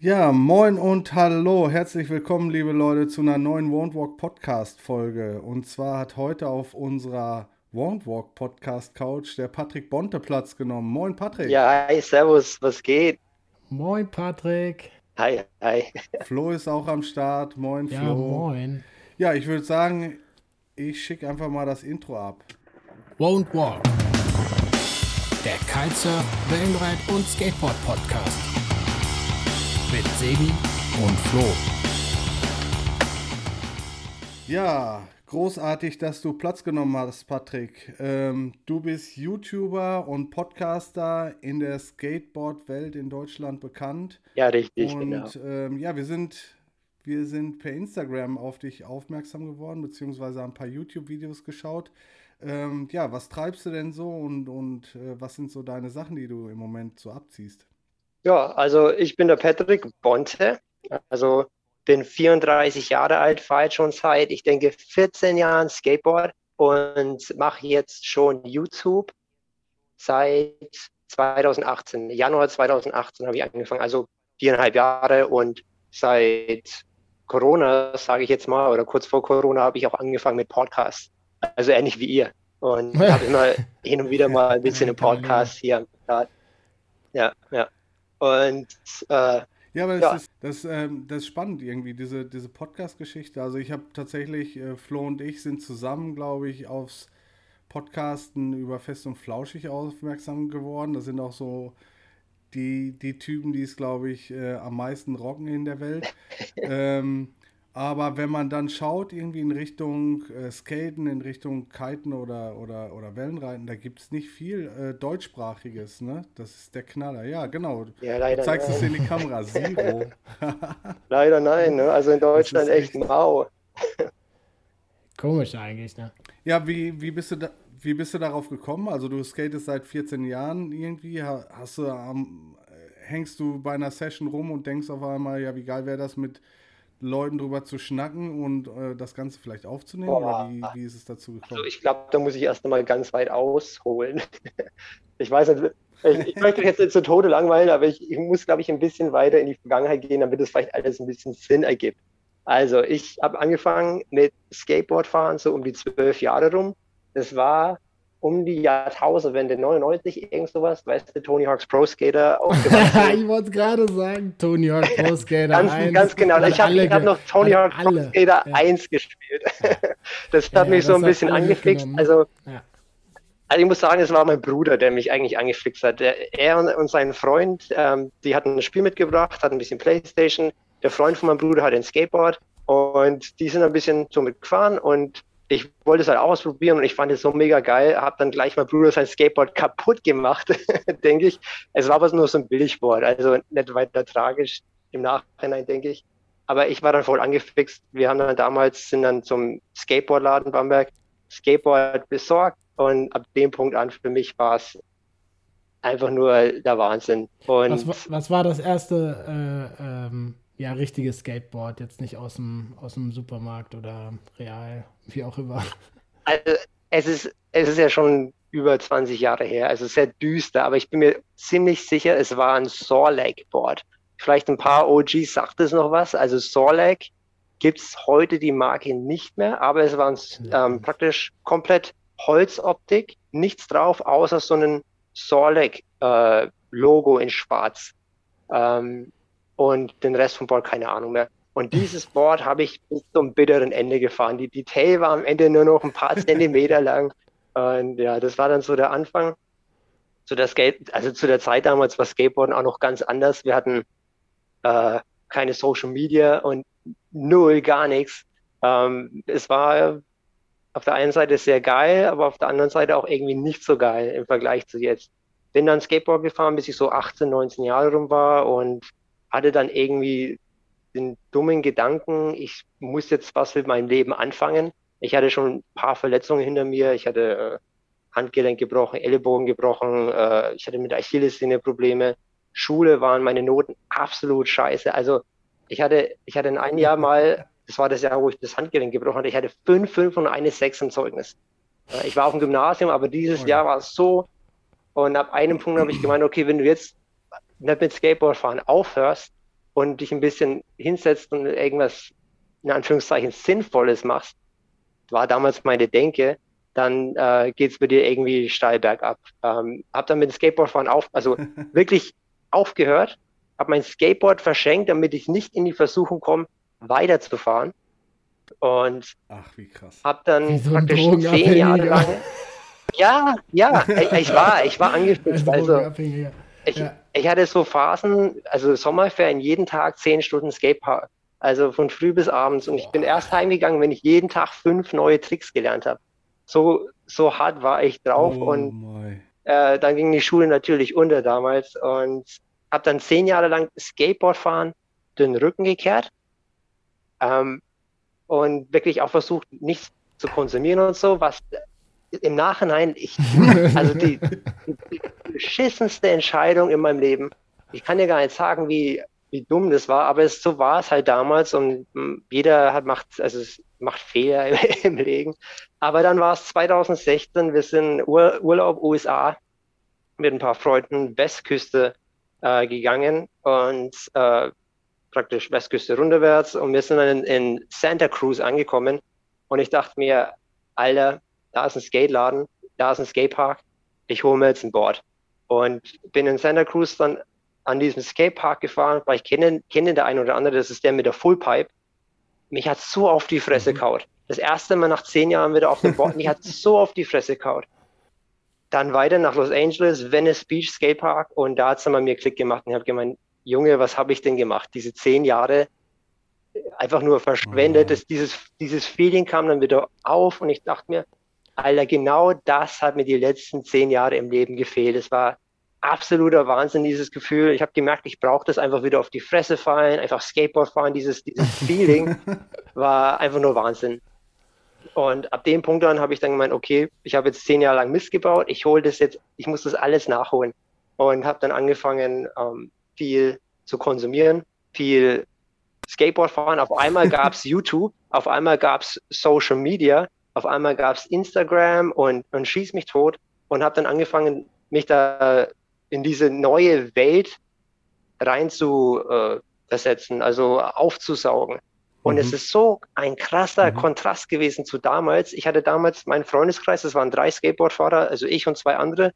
Ja, moin und hallo. Herzlich willkommen, liebe Leute, zu einer neuen Won't Walk Podcast Folge. Und zwar hat heute auf unserer Won't Walk Podcast Couch der Patrick Bonte Platz genommen. Moin, Patrick. Ja, hi, servus, was geht? Moin, Patrick. Hi, hi. Flo ist auch am Start. Moin, Ja, Flo. moin. Ja, ich würde sagen, ich schicke einfach mal das Intro ab. Won't Walk. Der Kitesurf, Wellenreit und Skateboard Podcast. Mit Sebi und Flo. Ja, großartig, dass du Platz genommen hast, Patrick. Ähm, du bist YouTuber und Podcaster in der Skateboard-Welt in Deutschland bekannt. Ja, richtig, und genau. ähm, ja, wir sind, wir sind per Instagram auf dich aufmerksam geworden, beziehungsweise haben ein paar YouTube-Videos geschaut. Ähm, ja, was treibst du denn so und, und äh, was sind so deine Sachen, die du im Moment so abziehst? Ja, also ich bin der Patrick Bonte, also bin 34 Jahre alt, fahre jetzt schon seit, ich denke, 14 Jahren Skateboard und mache jetzt schon YouTube seit 2018. Januar 2018 habe ich angefangen, also viereinhalb Jahre und seit Corona, sage ich jetzt mal, oder kurz vor Corona habe ich auch angefangen mit Podcasts. Also ähnlich wie ihr. Und habe immer hin und wieder mal ein bisschen einen Podcast hier am Start. Ja, ja. Und äh, Ja, aber das, Ja. Ist, das, ähm, das ist spannend irgendwie, diese, diese Podcast-Geschichte. Also ich habe tatsächlich, äh, Flo und ich sind zusammen, glaube ich, aufs Podcasten über Fest und Flauschig aufmerksam geworden. Das sind auch so die, die Typen, die es, glaube ich, äh, am meisten rocken in der Welt. ähm, aber wenn man dann schaut, irgendwie in Richtung äh, Skaten, in Richtung Kiten oder, oder, oder Wellenreiten, da gibt es nicht viel äh, deutschsprachiges, ne? Das ist der Knaller. Ja, genau. ja, Du leider zeigst es nein. in die Kamera. Zero. Leider nein, ne? Also in Deutschland echt echt- mau. Komisch eigentlich, ne? Ja, wie, wie, bist du da, wie bist du darauf gekommen? Also du skatest seit 14 Jahren irgendwie. Ha- Hast du am, äh, hängst du bei einer Session rum und denkst auf einmal, ja, wie geil wäre das mit Leuten drüber zu schnacken und äh, das Ganze vielleicht aufzunehmen? Oder wie, wie ist es dazu gekommen? Also ich glaube, da muss ich erst einmal ganz weit ausholen. Ich weiß nicht, ich, ich möchte jetzt nicht zu Tode langweilen, aber ich, ich muss, glaube ich, ein bisschen weiter in die Vergangenheit gehen, damit es vielleicht alles ein bisschen Sinn ergibt. Also ich habe angefangen mit Skateboardfahren so um die zwölf Jahre rum. Das war um die Jahrtausendwende 99, irgend sowas, weißt du, Tony Hawk's Pro Skater ich wollte es gerade sagen, Tony Hawk Pro Skater Ganz, 1. ganz genau. Hat Ich habe alle ich hab ge- noch Tony hat Hawk Pro. Skater Ja. 1 gespielt. Das Ja, hat mich ja, so ein hat bisschen angefixt. Also, Ja. also ich muss sagen, es war mein Bruder, der mich eigentlich angefixt hat. Der, er und, sein Freund, ähm, die hatten ein Spiel mitgebracht, hatten ein bisschen Playstation. Der Freund von meinem Bruder hatte ein Skateboard und die sind ein bisschen so mitgefahren und ich wollte es halt ausprobieren und ich fand es so mega geil. Habe dann gleich mein Bruder sein Skateboard kaputt gemacht, denke ich. Es war aber nur so ein Billigboard, also nicht weiter tragisch im Nachhinein, denke ich. Aber ich war dann voll angefixt. Wir haben dann damals, sind dann zum Skateboardladen Bamberg, Skateboard besorgt und ab dem Punkt an für mich war es einfach nur der Wahnsinn. Und Was, wa- was war das erste äh, ähm, ja, richtige Skateboard? Jetzt nicht aus dem, aus dem Supermarkt oder Real, wie auch immer. Also es ist, es ist ja schon über 20 Jahre her, also sehr düster, aber ich bin mir ziemlich sicher, es war ein Sawleg-Board. Vielleicht ein paar OGs sagt es noch was. Also Sawleg gibt es heute die Marke nicht mehr, aber es war ein, ähm, praktisch komplett Holzoptik, nichts drauf, außer so ein Sawleg-Logo in schwarz. Ähm, und den Rest vom Board keine Ahnung mehr. Und dieses Board habe ich bis zum bitteren Ende gefahren. Die Detail war am Ende nur noch ein paar Zentimeter lang. Und ja, das war dann so der Anfang. Zu der Skate, also zu der Zeit damals war Skateboarden auch noch ganz anders. Wir hatten äh, keine Social Media und null, gar nichts. Ähm, es war auf der einen Seite sehr geil, aber auf der anderen Seite auch irgendwie nicht so geil im Vergleich zu jetzt. Bin dann Skateboard gefahren, bis ich so 18, 19 Jahre rum war und hatte dann irgendwie den dummen Gedanken, ich muss jetzt was mit meinem Leben anfangen. Ich hatte schon ein paar Verletzungen hinter mir. Ich hatte äh, Handgelenk gebrochen, Ellenbogen gebrochen. Äh, ich hatte mit Achillessehne Probleme. Schule waren meine Noten absolut scheiße. Also ich hatte, ich hatte in einem Jahr mal, das war das Jahr, wo ich das Handgelenk gebrochen hatte, ich hatte fünf, fünf und eine sechs im Zeugnis. Äh, Ich war auf dem Gymnasium, aber dieses Oh ja. Jahr war es so. Und ab einem Punkt habe ich gemeint, okay, wenn du jetzt nicht mit Skateboard fahren aufhörst und dich ein bisschen hinsetzt und irgendwas in Anführungszeichen Sinnvolles machst, war damals meine Denke, dann äh, geht es bei dir irgendwie steil bergab. Ähm, hab dann mit dem Skateboardfahren auf, also wirklich aufgehört, habe mein Skateboard verschenkt, damit ich nicht in die Versuchung komme, weiterzufahren. Und Ach, wie krass. Hab dann so praktisch zehn Jahre lang. Ja, ja, ich, war, ich war angefixt. Also, ich, ja. Ich hatte so Phasen, also Sommerferien, jeden Tag zehn Stunden Skatepark. Also von früh bis abends. Und ich bin erst heimgegangen, wenn ich jeden Tag fünf neue Tricks gelernt habe. So, so hart war ich drauf. Oh und äh, dann ging die Schule natürlich unter damals. Und habe dann zehn Jahre lang Skateboard fahren, den Rücken gekehrt. Ähm, und wirklich auch versucht, nichts zu konsumieren und so, was im Nachhinein, ich, also die, die, die beschissenste Entscheidung in meinem Leben. Ich kann dir gar nicht sagen, wie, wie dumm das war, aber es, so war es halt damals und hm, jeder hat macht, also macht Fehler im, Leben. Aber dann war es 2016, wir sind Ur, Urlaub USA mit ein paar Freunden Westküste äh, gegangen und äh, praktisch Westküste runterwärts und wir sind dann in, in Santa Cruz angekommen und ich dachte mir, Alter, da ist ein Skateladen, da ist ein Skatepark, ich hole mir jetzt ein Board. Und bin in Santa Cruz dann an diesem Skatepark gefahren, weil ich kenne, kenne der eine oder andere, das ist der mit der Fullpipe. Mich hat so auf die Fresse mhm. kaut. Das erste Mal nach zehn Jahren wieder auf dem Board, mich hat so auf die Fresse kaut. Dann weiter nach Los Angeles, Venice Beach Skatepark und da hat es dann bei mir Klick gemacht und ich habe gemeint, Junge, was habe ich denn gemacht? Diese zehn Jahre einfach nur verschwendet. Mhm. Das, dieses, dieses Feeling kam dann wieder auf und ich dachte mir, Alter, genau das hat mir die letzten zehn Jahre im Leben gefehlt. Es war absoluter Wahnsinn, dieses Gefühl. Ich habe gemerkt, ich brauche das einfach wieder auf die Fresse fallen, einfach Skateboard fahren. Dieses, dieses Feeling war einfach nur Wahnsinn. Und ab dem Punkt dann habe ich dann gemeint, okay, ich habe jetzt zehn Jahre lang Mist gebaut, ich hole das jetzt, ich muss das alles nachholen. Und habe dann angefangen, ähm, viel zu konsumieren, viel Skateboard fahren. Auf einmal gab es YouTube, auf einmal gab es Social Media auf einmal gab es Instagram und, und Schieß mich tot und habe dann angefangen, mich da in diese neue Welt rein zu äh, versetzen, also aufzusaugen. Und mhm. es ist so ein krasser mhm. Kontrast gewesen zu damals. Ich hatte damals meinen Freundeskreis, das waren drei Skateboardfahrer, also ich und zwei andere.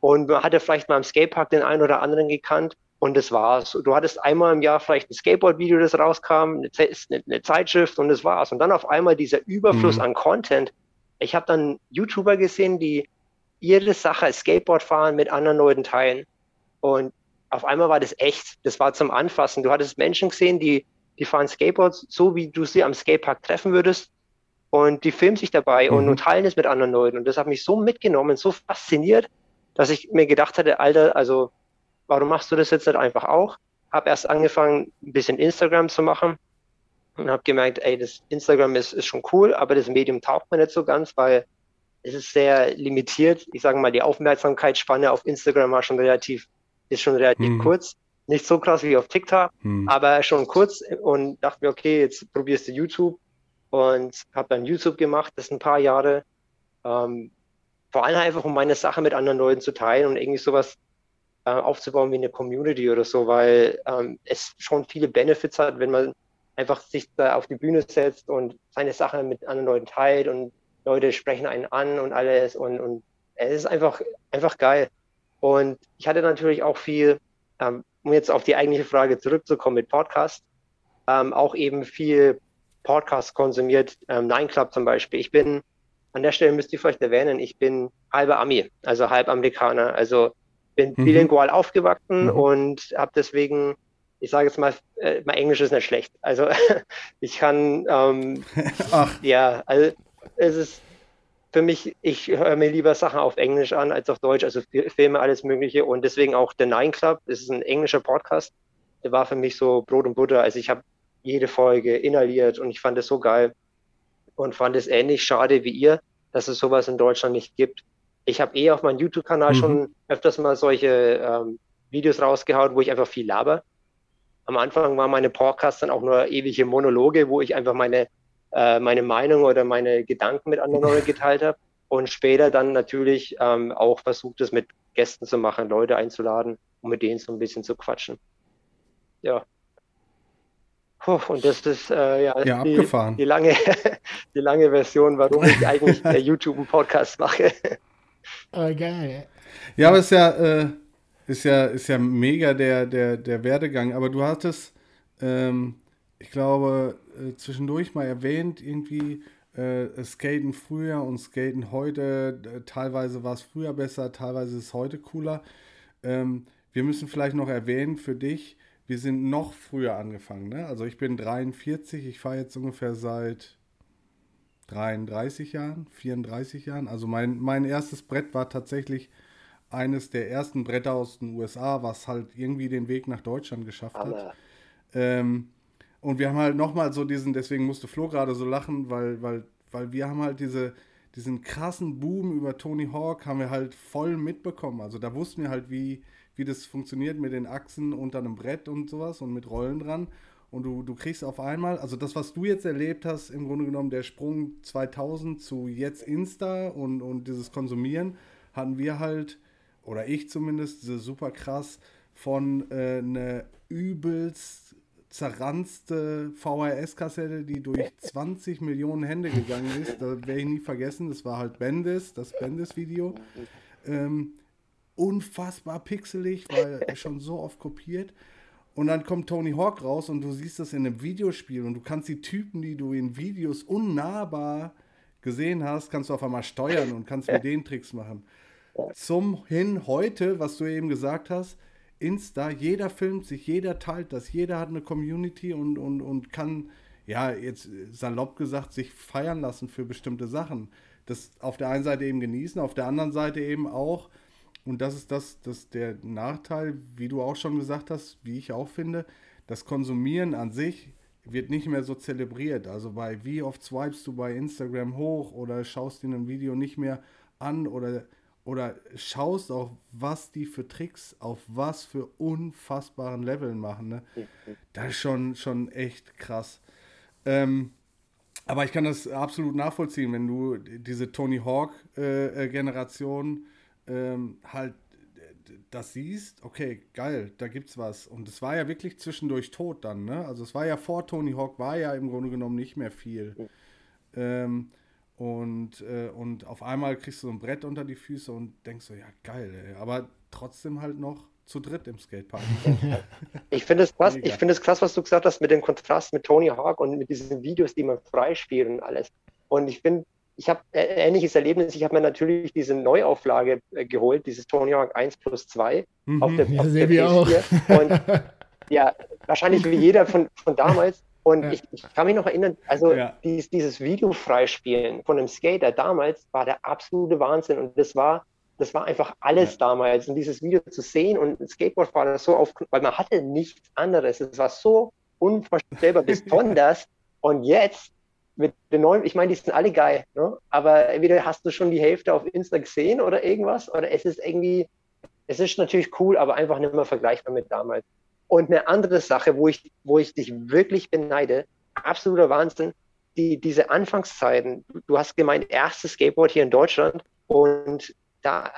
Und man hatte vielleicht mal im Skatepark den einen oder anderen gekannt. Und das war's. Du hattest einmal im Jahr vielleicht ein Skateboard-Video, das rauskam, eine, eine, Zeitschrift und das war's. Und dann auf einmal dieser Überfluss mhm. an Content. Ich habe dann YouTuber gesehen, die ihre Sache Skateboard fahren mit anderen Leuten teilen. Und auf einmal war das echt. Das war zum Anfassen. Du hattest Menschen gesehen, die, die fahren Skateboards so, wie du sie am Skatepark treffen würdest. Und die filmen sich dabei mhm. und, und teilen es mit anderen Leuten. Und das hat mich so mitgenommen, so fasziniert, dass ich mir gedacht hatte, Alter, also warum machst du das jetzt nicht einfach auch? Habe erst angefangen, ein bisschen Instagram zu machen und habe gemerkt, ey, das Instagram ist, ist schon cool, aber das Medium taucht mir nicht so ganz, weil es ist sehr limitiert. Ich sage mal, die Aufmerksamkeitsspanne auf Instagram war schon relativ, ist schon relativ hm. kurz. Nicht so krass wie auf TikTok, hm. aber schon kurz und dachte mir, okay, jetzt probierst du YouTube und habe dann YouTube gemacht, das ein paar Jahre. Ähm, vor allem einfach, um meine Sache mit anderen Leuten zu teilen und irgendwie sowas äh, aufzubauen wie eine Community oder so, weil ähm, es schon viele Benefits hat, wenn man einfach sich da auf die Bühne setzt und seine Sache mit anderen Leuten teilt und Leute sprechen einen an und alles und, und es ist einfach, einfach geil. Und ich hatte natürlich auch viel, ähm, um jetzt auf die eigentliche Frage zurückzukommen mit Podcast, ähm, auch eben viel Podcast konsumiert, ähm, Nine Club zum Beispiel. Ich bin, an der Stelle müsst ihr vielleicht erwähnen, ich bin halber Ami, also halb Amerikaner. Also bin mhm. bilingual aufgewachsen mhm. und habe deswegen, ich sage jetzt mal, äh, mein Englisch ist nicht schlecht. Also ich kann, ähm, ja, also es ist für mich, ich höre mir lieber Sachen auf Englisch an als auf Deutsch, also Filme, alles Mögliche und deswegen auch der Nine Club, das ist ein englischer Podcast, der war für mich so Brot und Butter. Also ich habe jede Folge inhaliert und ich fand es so geil und fand es ähnlich schade wie ihr, dass es sowas in Deutschland nicht gibt ich habe eh auf meinem YouTube-Kanal mhm. schon öfters mal solche ähm, Videos rausgehauen, wo ich einfach viel laber. Am Anfang waren meine Podcasts dann auch nur ewige Monologe, wo ich einfach meine, äh, meine Meinung oder meine Gedanken mit anderen Leuten geteilt habe. Und später dann natürlich ähm, auch versucht, es mit Gästen zu machen, Leute einzuladen, um mit denen so ein bisschen zu quatschen. Ja. und das ist äh, ja, ja die. Die, lange, die lange Version, warum ich eigentlich YouTube einen Podcast mache. Oh, geil. Ja, aber ist ja, äh, ist ja, ist ja mega der, der, der Werdegang. Aber du hattest, ähm, ich glaube, äh, zwischendurch mal erwähnt, irgendwie äh, Skaten früher und Skaten heute. Äh, teilweise war es früher besser, teilweise ist es heute cooler. Ähm, wir müssen vielleicht noch erwähnen für dich, wir sind noch früher angefangen. Ne? Also ich bin 43, ich fahre jetzt ungefähr seit 33 Jahren, 34 Jahren. Also mein, mein erstes Brett war tatsächlich eines der ersten Bretter aus den USA, was halt irgendwie den Weg nach Deutschland geschafft hat. Ähm, und wir haben halt nochmal so diesen, deswegen musste Flo gerade so lachen, weil, weil, weil wir haben halt diese, diesen krassen Boom über Tony Hawk haben wir halt voll mitbekommen. Also da wussten wir halt, wie, wie das funktioniert mit den Achsen unter einem Brett und sowas und mit Rollen dran. Und du, du kriegst auf einmal, also das, was du jetzt erlebt hast, im Grunde genommen der Sprung 2000 zu jetzt Insta und, und dieses Konsumieren, hatten wir halt, oder ich zumindest, super krass von äh, einer übelst zerranzte VHS-Kassette, die durch 20 Millionen Hände gegangen ist. Da werde ich nie vergessen. Das war halt Bendis, das Bendis-Video. Ähm, unfassbar pixelig, weil schon so oft kopiert. Und dann kommt Tony Hawk raus und du siehst das in einem Videospiel und du kannst die Typen, die du in Videos unnahbar gesehen hast, kannst du auf einmal steuern und kannst mit denen Tricks machen. Zum hin heute, was du eben gesagt hast, Insta, jeder filmt sich, jeder teilt das, jeder hat eine Community und, und, und kann, ja, jetzt salopp gesagt, sich feiern lassen für bestimmte Sachen. Das auf der einen Seite eben genießen, auf der anderen Seite eben auch, und das ist das, das der Nachteil, wie du auch schon gesagt hast, wie ich auch finde, das Konsumieren an sich wird nicht mehr so zelebriert. Also bei wie oft swipest du bei Instagram hoch oder schaust dir ein Video nicht mehr an oder oder schaust auch, was die für Tricks auf was für unfassbaren Leveln machen. Ne? Das ist schon, schon echt krass. Ähm, aber ich kann das absolut nachvollziehen, wenn du diese Tony Hawk-Generation äh, äh, ähm, halt das siehst, okay, geil, da gibt's was. Und es war ja wirklich zwischendurch tot dann, ne? Also es war ja vor Tony Hawk, war ja im Grunde genommen nicht mehr viel. Ähm, und, äh, und auf einmal kriegst du so ein Brett unter die Füße und denkst so, ja, geil, ey. aber trotzdem halt noch zu dritt im Skatepark. ich finde es krass, ich finde es krass, was du gesagt hast mit dem Kontrast mit Tony Hawk und mit diesen Videos, die man freispielt und alles. Und ich finde, ich habe ein ähnliches Erlebnis. Ich habe mir natürlich diese Neuauflage äh, geholt, dieses Tony Hawk 1 plus 2 mhm, auf der, ja, auf der PS4. Und ja, wahrscheinlich wie jeder von, von damals. Und ja. ich, ich, kann mich noch erinnern, also ja. dieses, dieses Video freispielen von einem Skater damals war der absolute Wahnsinn. Und das war, das war einfach alles ja. damals. Und dieses Video zu sehen und ein Skateboardfahrer so auf, weil man hatte nichts anderes. Es war so unvorstellbar besonders. Und jetzt mit den neuen, ich meine, die sind alle geil, ne? aber entweder hast du schon die Hälfte auf Insta gesehen oder irgendwas, oder es ist irgendwie, es ist natürlich cool, aber einfach nicht mehr vergleichbar mit damals. Und eine andere Sache, wo ich, wo ich dich wirklich beneide, absoluter Wahnsinn, die, diese Anfangszeiten, du hast gemeint, erstes Skateboard hier in Deutschland und da,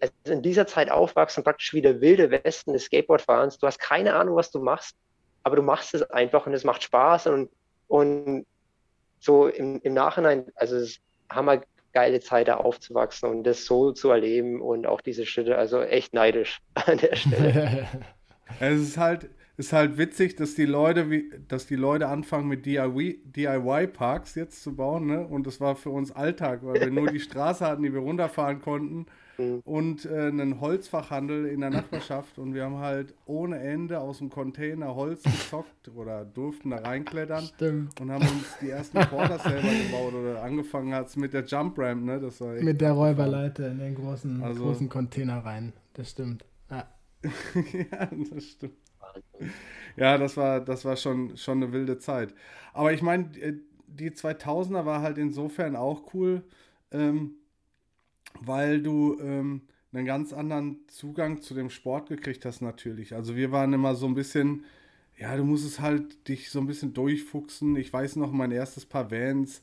also in dieser Zeit aufwachsen, praktisch wie der wilde Westen des Skateboardfahrens, du hast keine Ahnung, was du machst, aber du machst es einfach und es macht Spaß und, und so im, im Nachhinein, also es ist hammergeile Zeit, da aufzuwachsen und das so zu erleben und auch diese Schritte, also echt neidisch an der Stelle. Es ist halt, ist halt witzig, dass die Leute, wie, dass die Leute anfangen mit DIY-Parks jetzt zu bauen, ne? Und das war für uns Alltag, weil wir nur die Straße hatten, die wir runterfahren konnten mhm. und äh, einen Holzfachhandel in der Nachbarschaft und wir haben halt ohne Ende aus dem Container Holz gezockt oder durften da reinklettern Stimmt. und haben uns die ersten Quarter selber gebaut oder angefangen hat es mit der Jump Ramp, ne? Das war mit der Räuberleiter in den großen, also, großen Container rein. Das stimmt. Ja. ja, das stimmt. Ja, das war, das war schon, schon eine wilde Zeit. Aber ich meine, äh, die 2000er war halt insofern auch cool, ähm, weil du ähm, einen ganz anderen Zugang zu dem Sport gekriegt hast natürlich. Also wir waren immer so ein bisschen, ja, du musstest halt dich so ein bisschen durchfuchsen. Ich weiß noch, mein erstes Paar Vans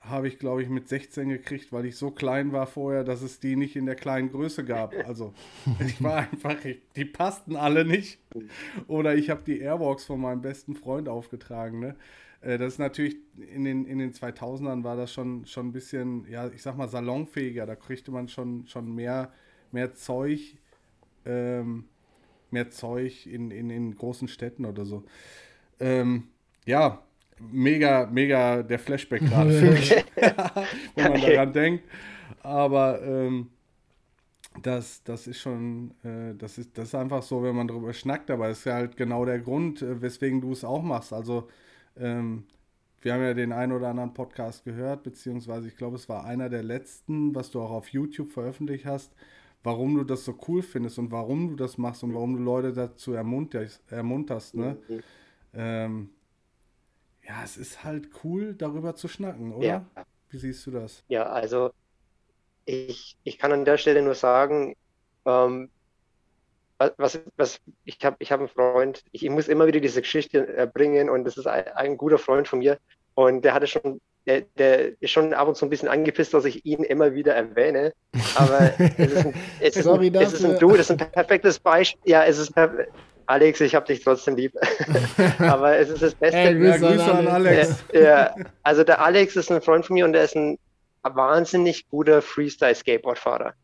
habe ich, glaube ich, mit 16 gekriegt, weil ich so klein war vorher, dass es die nicht in der kleinen Größe gab. Also ich war einfach, die passten alle nicht. Oder ich habe die Airwalks von meinem besten Freund aufgetragen. Ne? Äh, das ist natürlich, in den, in den 2000ern war das schon, schon ein bisschen, ja, ich sag mal, salonfähiger. Da kriegte man schon, schon mehr, mehr Zeug, ähm, mehr Zeug in, in, in großen Städten oder so. Ähm, ja, mega, mega der Flashback gerade für mich, wenn man daran denkt. Aber ähm, das, das ist schon, äh, das, ist, das ist einfach so, wenn man darüber schnackt, aber es ist ja halt genau der Grund, äh, weswegen du es auch machst. Also, ähm, wir haben ja den einen oder anderen Podcast gehört, beziehungsweise ich glaube, es war einer der letzten, was du auch auf YouTube veröffentlicht hast, warum du das so cool findest und warum du das machst und warum du Leute dazu ermunterst. ermunterst ne? Mhm. Ähm, ja, es ist halt cool, darüber zu schnacken, oder? Ja. Wie siehst du das? Ja, also ich, ich kann an der Stelle nur sagen, ähm, was, was, ich habe ich hab einen Freund, ich, ich, muss immer wieder diese Geschichte erbringen und das ist ein, ein, guter Freund von mir und der hatte schon, der, der, ist schon ab und zu ein bisschen angepisst, dass ich ihn immer wieder erwähne, aber es ist ein, es ist ein, es ist ein Du, das ist ein perfektes Beispiel, ja, es ist Alex, ich habe dich trotzdem lieb. Aber es ist das Beste. Hey, Grüße, ja, Grüße an Alex. Ja, ja, also der Alex ist ein Freund von mir und der ist ein wahnsinnig guter Freestyle-Skateboard-Fahrer.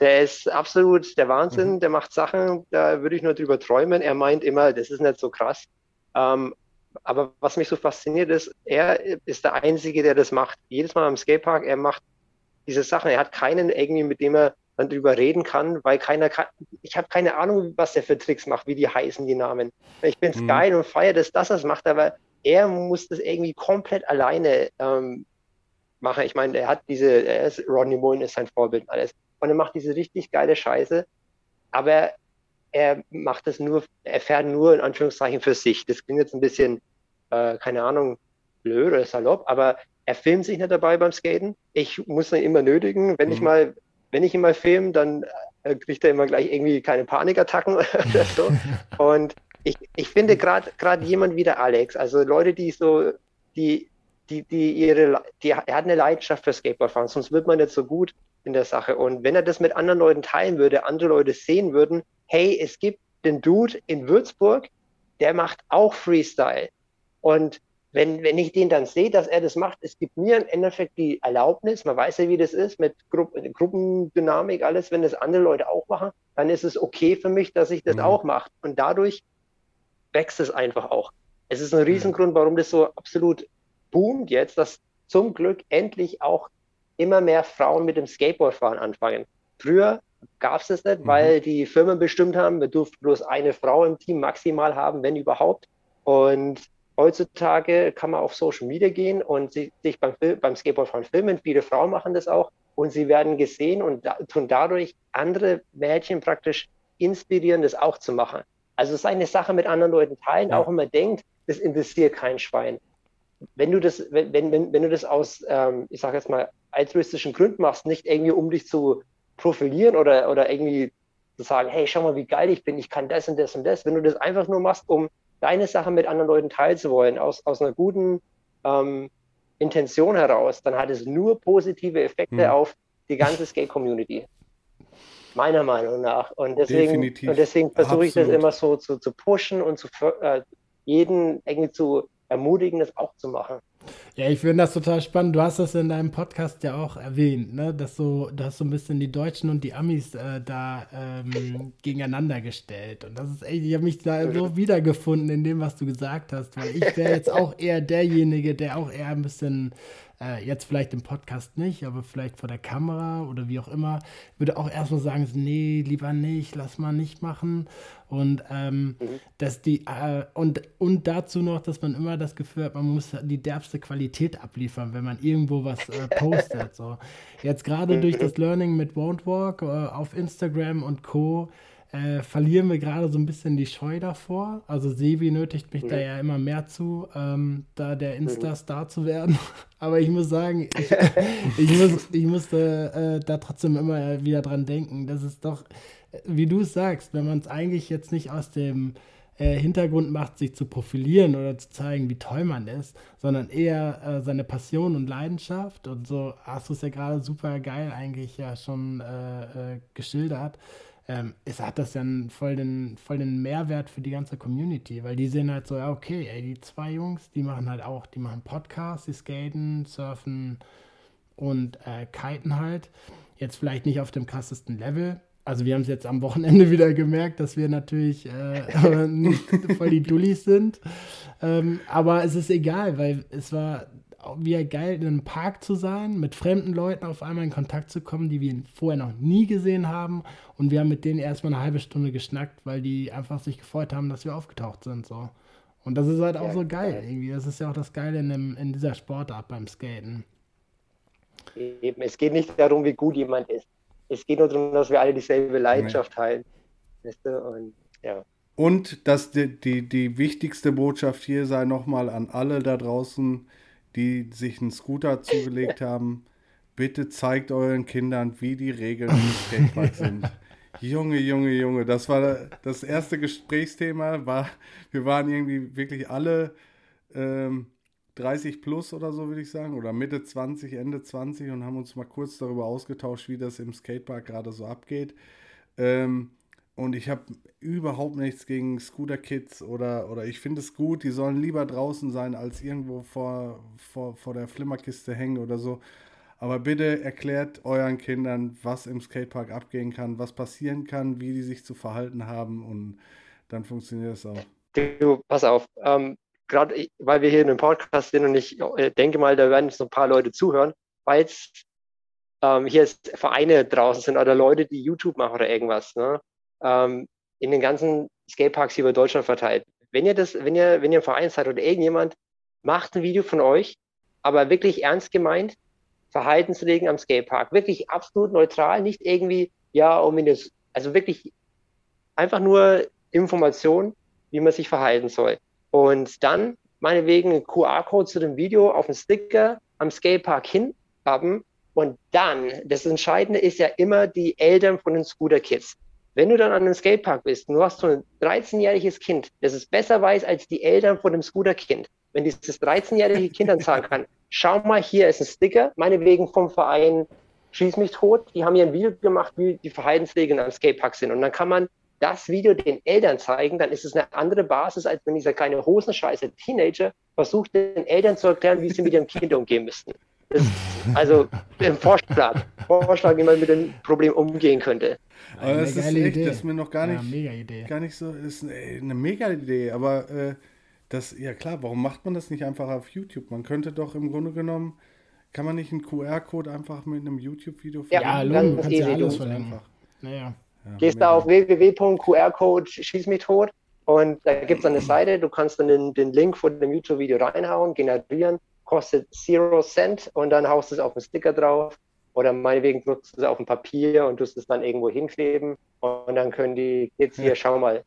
Der ist absolut der Wahnsinn, mhm. der macht Sachen, da würde ich nur drüber träumen. Er meint immer, das ist nicht so krass. Ähm, aber was mich so fasziniert ist, er ist der Einzige, der das macht. Jedes Mal am Skatepark, er macht diese Sachen. Er hat keinen irgendwie, mit dem er dann drüber reden kann, weil keiner kann, ich habe keine Ahnung, was der für Tricks macht, wie die heißen, die Namen. Ich bin mhm. geil und feiere das, dass er es macht, aber er muss das irgendwie komplett alleine ähm, machen. Ich meine, er hat diese, er ist, Rodney Mullen ist sein Vorbild alles. Und er macht diese richtig geile Scheiße, aber er macht das nur, er fährt nur in Anführungszeichen für sich. Das klingt jetzt ein bisschen, äh, keine Ahnung, blöd oder salopp, aber er filmt sich nicht dabei beim Skaten. Ich muss ihn immer nötigen. Wenn mhm. ich mal wenn ich ihn mal filme, dann äh, kriegt er immer gleich irgendwie keine Panikattacken oder so. Und ich, ich finde gerade gerade jemand wie der Alex, also Leute, die so, die, die, die ihre, die, er hat eine Leidenschaft für Skateboardfahren, sonst wird man nicht so gut in der Sache. Und wenn er das mit anderen Leuten teilen würde, andere Leute sehen würden, hey, es gibt den Dude in Würzburg, der macht auch Freestyle. Und wenn, wenn ich den dann sehe, dass er das macht, es gibt mir im Endeffekt die Erlaubnis, man weiß ja, wie das ist mit Gru Gruppendynamik, alles, wenn das andere Leute auch machen, dann ist es okay für mich, dass ich das mhm. auch mache. Und dadurch wächst es einfach auch. Es ist ein mhm. Riesengrund, warum das so absolut boomt jetzt, dass zum Glück endlich auch immer mehr Frauen mit dem Skateboardfahren anfangen. Früher gab es das nicht, mhm. weil die Firmen bestimmt haben, wir durften bloß eine Frau im Team maximal haben, wenn überhaupt. Und Heutzutage kann man auf Social Media gehen und sich beim, beim Skateboardfahren filmen. Viele Frauen machen das auch und sie werden gesehen und da, tun dadurch andere Mädchen praktisch inspirieren, das auch zu machen. Also es ist eine Sache mit anderen Leuten teilen, ja. auch wenn man denkt, das interessiert kein Schwein. Wenn du das, wenn, wenn, wenn du das aus, ähm, ich sage jetzt mal, altruistischen Gründen machst, nicht irgendwie um dich zu profilieren oder, oder irgendwie zu sagen, hey, schau mal, wie geil ich bin, ich kann das und das und das. Wenn du das einfach nur machst, um deine Sache mit anderen Leuten teilen zu wollen, aus, aus einer guten ähm, Intention heraus, dann hat es nur positive Effekte mhm. auf die ganze Skate-Community. Meiner Meinung nach. Und deswegen, und deswegen versuche ich das immer so zu, zu pushen und zu äh, jeden irgendwie zu ermutigen, das auch zu machen. Ja, ich finde das total spannend. Du hast das in deinem Podcast ja auch erwähnt, ne? dass so, du hast so ein bisschen die Deutschen und die Amis äh, da ähm, gegeneinander gestellt. Und das ist echt, ich habe mich da so wiedergefunden in dem, was du gesagt hast, weil ich wäre jetzt auch eher derjenige, der auch eher ein bisschen äh, jetzt vielleicht im Podcast nicht, aber vielleicht vor der Kamera oder wie auch immer, würde auch erstmal sagen, nee, lieber nicht, lass mal nicht machen. Und ähm, mhm. dass die äh, und, und dazu noch, dass man immer das Gefühl hat, man muss die derbste Qualität abliefern, wenn man irgendwo was äh, postet. so. Jetzt gerade durch das Learning mit Won't Walk äh, auf Instagram und Co äh, verlieren wir gerade so ein bisschen die Scheu davor. Also Sevi nötigt mich mhm. da ja immer mehr zu, ähm, da der Insta-Star zu werden. Aber ich muss sagen, ich, ich, muss, ich musste äh, da trotzdem immer wieder dran denken. Das ist doch, wie du es sagst, wenn man es eigentlich jetzt nicht aus dem äh, Hintergrund macht, sich zu profilieren oder zu zeigen, wie toll man ist, sondern eher äh, seine Passion und Leidenschaft. Und so hast du es ja gerade super geil eigentlich ja schon äh, äh geschildert. Ähm, es hat das ja voll den, voll den Mehrwert für die ganze Community, weil die sehen halt so, ja, okay, ey, die zwei Jungs, die machen halt auch, die machen Podcasts, die skaten, surfen und äh, kiten halt. Jetzt vielleicht nicht auf dem krassesten Level, also wir haben es jetzt am Wochenende wieder gemerkt, dass wir natürlich äh, nicht voll die Dullis sind. Ähm, aber es ist egal, weil es war wieder geil, in einem Park zu sein, mit fremden Leuten auf einmal in Kontakt zu kommen, die wir vorher noch nie gesehen haben. Und wir haben mit denen erstmal eine halbe Stunde geschnackt, weil die einfach sich gefreut haben, dass wir aufgetaucht sind. So. Und das ist halt auch ja, so geil irgendwie. Das ist ja auch das Geile in, dem, in dieser Sportart beim Skaten. Eben, es geht nicht darum, wie gut jemand ist es geht nur darum, dass wir alle dieselbe Leidenschaft teilen. Weißt du? Und ja. Und dass die, die, die wichtigste Botschaft hier sei nochmal an alle da draußen, die sich einen Scooter zugelegt haben. Bitte zeigt euren Kindern, wie die Regeln im Skatepark sind. Junge, Junge, Junge, das war das erste Gesprächsthema. War, wir waren irgendwie wirklich alle ähm, 30 plus oder so, würde ich sagen, oder Mitte 20, Ende 20 und haben uns mal kurz darüber ausgetauscht, wie das im Skatepark gerade so abgeht. Ähm, und ich habe überhaupt nichts gegen Scooter-Kids oder, oder ich finde es gut, die sollen lieber draußen sein, als irgendwo vor, vor, vor der Flimmerkiste hängen oder so. Aber bitte erklärt euren Kindern, was im Skatepark abgehen kann, was passieren kann, wie die sich zu verhalten haben und dann funktioniert es auch. Du, pass auf, ähm, gerade weil wir hier in einem Podcast sind und ich äh, denke mal, da werden jetzt noch ein paar Leute zuhören, weil es ähm, hier Vereine draußen sind oder Leute, die YouTube machen oder irgendwas, ne? Ähm, in den ganzen Skateparks hier über Deutschland verteilt. Wenn ihr das, wenn ihr, wenn ihr ein Verein seid oder irgendjemand, macht ein Video von euch, aber wirklich ernst gemeint, Verhaltensregeln am Skatepark. Wirklich absolut neutral, nicht irgendwie, ja, um in das, also wirklich einfach nur Information, wie man sich verhalten soll. Und dann meinetwegen einen QR-Code zu dem Video auf den Sticker am Skatepark hinhaben. Und dann, das Entscheidende ist ja immer die Eltern von den Scooter-Kids. Wenn du dann an einem Skatepark bist und du hast so ein 13-jähriges Kind, das es besser weiß als die Eltern von dem Scooter-Kind, wenn dieses 13-jährige Kind dann sagen kann, schau mal, hier ist ein Sticker, meinetwegen vom Verein Schieß mich tot, die haben ja ein Video gemacht, wie die Verhaltensregeln am Skatepark sind. Und dann kann man das Video den Eltern zeigen, dann ist es eine andere Basis, als wenn dieser kleine Hosenscheiße Teenager versucht, den Eltern zu erklären, wie sie mit ihrem Kind umgehen müssten. Das, also ein Vorschlag, Vorschlag, wie man mit dem Problem umgehen könnte. Aber das ist echt, Idee. das ist mir noch gar nicht, ja, mega Idee. gar nicht so, ist eine mega Idee, aber äh, das, ja klar, warum macht man das nicht einfach auf YouTube? Man könnte doch im Grunde genommen, kann man nicht einen QR-Code einfach mit einem YouTube-Video Ja, ja, Lung, du kannst ja alles verlinken. Naja. Ja, Gehst da auf www.qr-code schieß mich tot und da gibt es eine Seite, du kannst dann den, den Link von dem YouTube-Video reinhauen, generieren, kostet Zero Cent und dann haust du es auf den Sticker drauf oder meinetwegen drückst du es auf ein Papier und tust es dann irgendwo hinkleben und dann können die Kids hier, schau mal.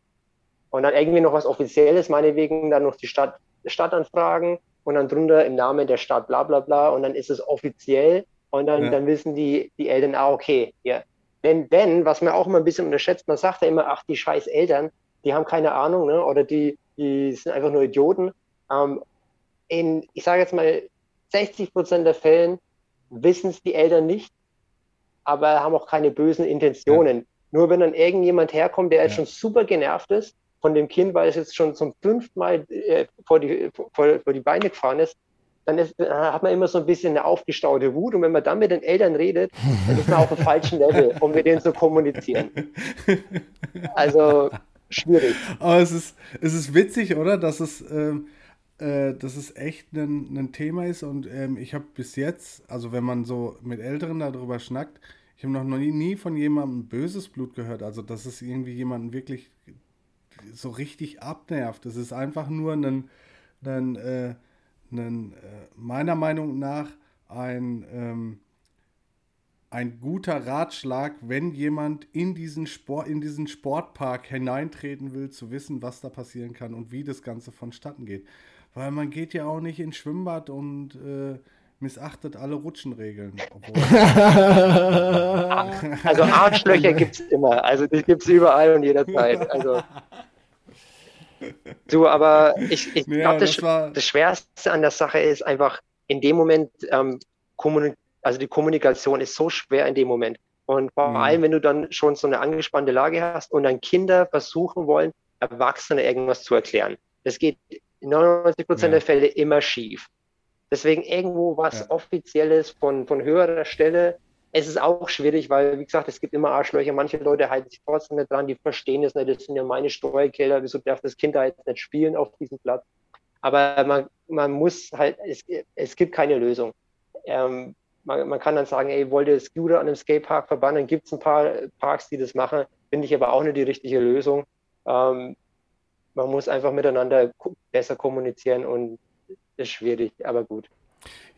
Und dann irgendwie noch was Offizielles, meinetwegen dann noch die Stadt, Stadt anfragen und dann drunter im Namen der Stadt bla bla bla und dann ist es offiziell und dann, ja. dann wissen die, die Eltern, ah, okay, ja, denn, denn, was man auch immer ein bisschen unterschätzt, man sagt ja immer, ach, die scheiß Eltern, die haben keine Ahnung, ne? oder die, die sind einfach nur Idioten. Ähm, in, ich sage jetzt mal, 60 Prozent der Fällen wissen es die Eltern nicht, aber haben auch keine bösen Intentionen. Ja. Nur wenn dann irgendjemand herkommt, der jetzt schon super genervt ist von dem Kind, weil es jetzt schon zum fünften Mal äh, vor, die, vor, vor die Beine gefahren ist, dann, ist, dann, hat man immer so ein bisschen eine aufgestaute Wut. Und wenn man dann mit den Eltern redet, dann ist man auf dem falschen Level, um mit denen zu kommunizieren. Also schwierig. Aber es ist, es ist witzig, oder? Dass es, ähm, äh, dass es echt ein, ein Thema ist. Und ähm, ich habe bis jetzt, also wenn man so mit Älteren darüber schnackt, ich habe noch nie, nie von jemandem böses Blut gehört. Also, dass es irgendwie jemanden wirklich so richtig abnervt. Es ist einfach nur ein, ein äh, einen, äh, meiner Meinung nach ein, ähm, ein guter Ratschlag, wenn jemand in diesen, Sport, in diesen Sportpark hineintreten will, zu wissen, was da passieren kann und wie das Ganze vonstatten geht. Weil man geht ja auch nicht ins Schwimmbad und äh, missachtet alle Rutschenregeln. also Arschlöcher gibt es immer. Also die gibt es überall und jederzeit. Also du, aber ich, ich ja, glaube, das, das, das, Schwerste an der Sache ist einfach in dem Moment, ähm, also die Kommunikation ist so schwer in dem Moment. Und vor mhm. allem, wenn du dann schon so eine angespannte Lage hast und dann Kinder versuchen wollen, Erwachsene irgendwas zu erklären. Das geht in 99 Prozent ja. der Fälle immer schief. Deswegen irgendwo was ja. Offizielles von, von höherer Stelle. Es ist auch schwierig, weil, wie gesagt, es gibt immer Arschlöcher. Manche Leute halten sich trotzdem nicht dran, die verstehen es nicht. Das sind ja meine Steuergelder. Wieso darf das Kind da jetzt nicht spielen auf diesem Platz? Aber man, man muss halt, es, es gibt keine Lösung. Ähm, man, man, kann dann sagen, ey, wollte Scooter an einem Skatepark verbannen, dann gibt es ein paar Parks, die das machen. Finde ich aber auch nicht die richtige Lösung. Ähm, man muss einfach miteinander besser kommunizieren und ist schwierig, aber gut.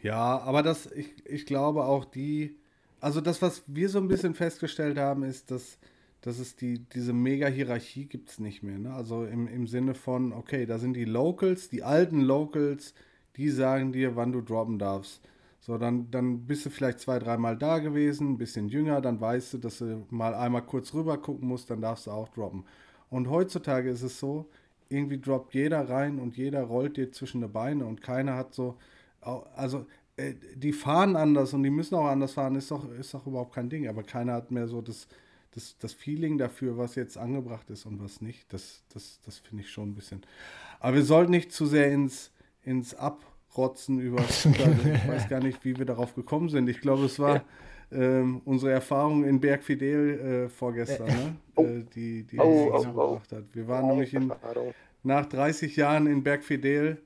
Ja, aber das, ich, ich glaube auch die, also das, was wir so ein bisschen festgestellt haben, ist, dass, dass es die, diese Mega-Hierarchie gibt es nicht mehr. Ne? Also im, im Sinne von, okay, da sind die Locals, die alten Locals, die sagen dir, wann du droppen darfst. So, dann, dann bist du vielleicht zwei, dreimal da gewesen, ein bisschen jünger, dann weißt du, dass du mal einmal kurz rüber gucken musst, dann darfst du auch droppen. Und heutzutage ist es so, irgendwie droppt jeder rein und jeder rollt dir zwischen die Beine und keiner hat so, also äh, die fahren anders und die müssen auch anders fahren, ist doch, ist doch überhaupt kein Ding, aber keiner hat mehr so das, das, das Feeling dafür, was jetzt angebracht ist und was nicht. Das, das, das finde ich schon ein bisschen. Aber wir sollten nicht zu sehr ins, ins Abrotzen über. ich weiß gar nicht, wie wir darauf gekommen sind. Ich glaube, es war. Ja ähm, unsere Erfahrung in Bergfidel äh, vorgestern, ne? Oh. Äh, die, die oh, oh, gebracht hat. Wir waren nämlich in, nach 30 Jahren in Bergfidel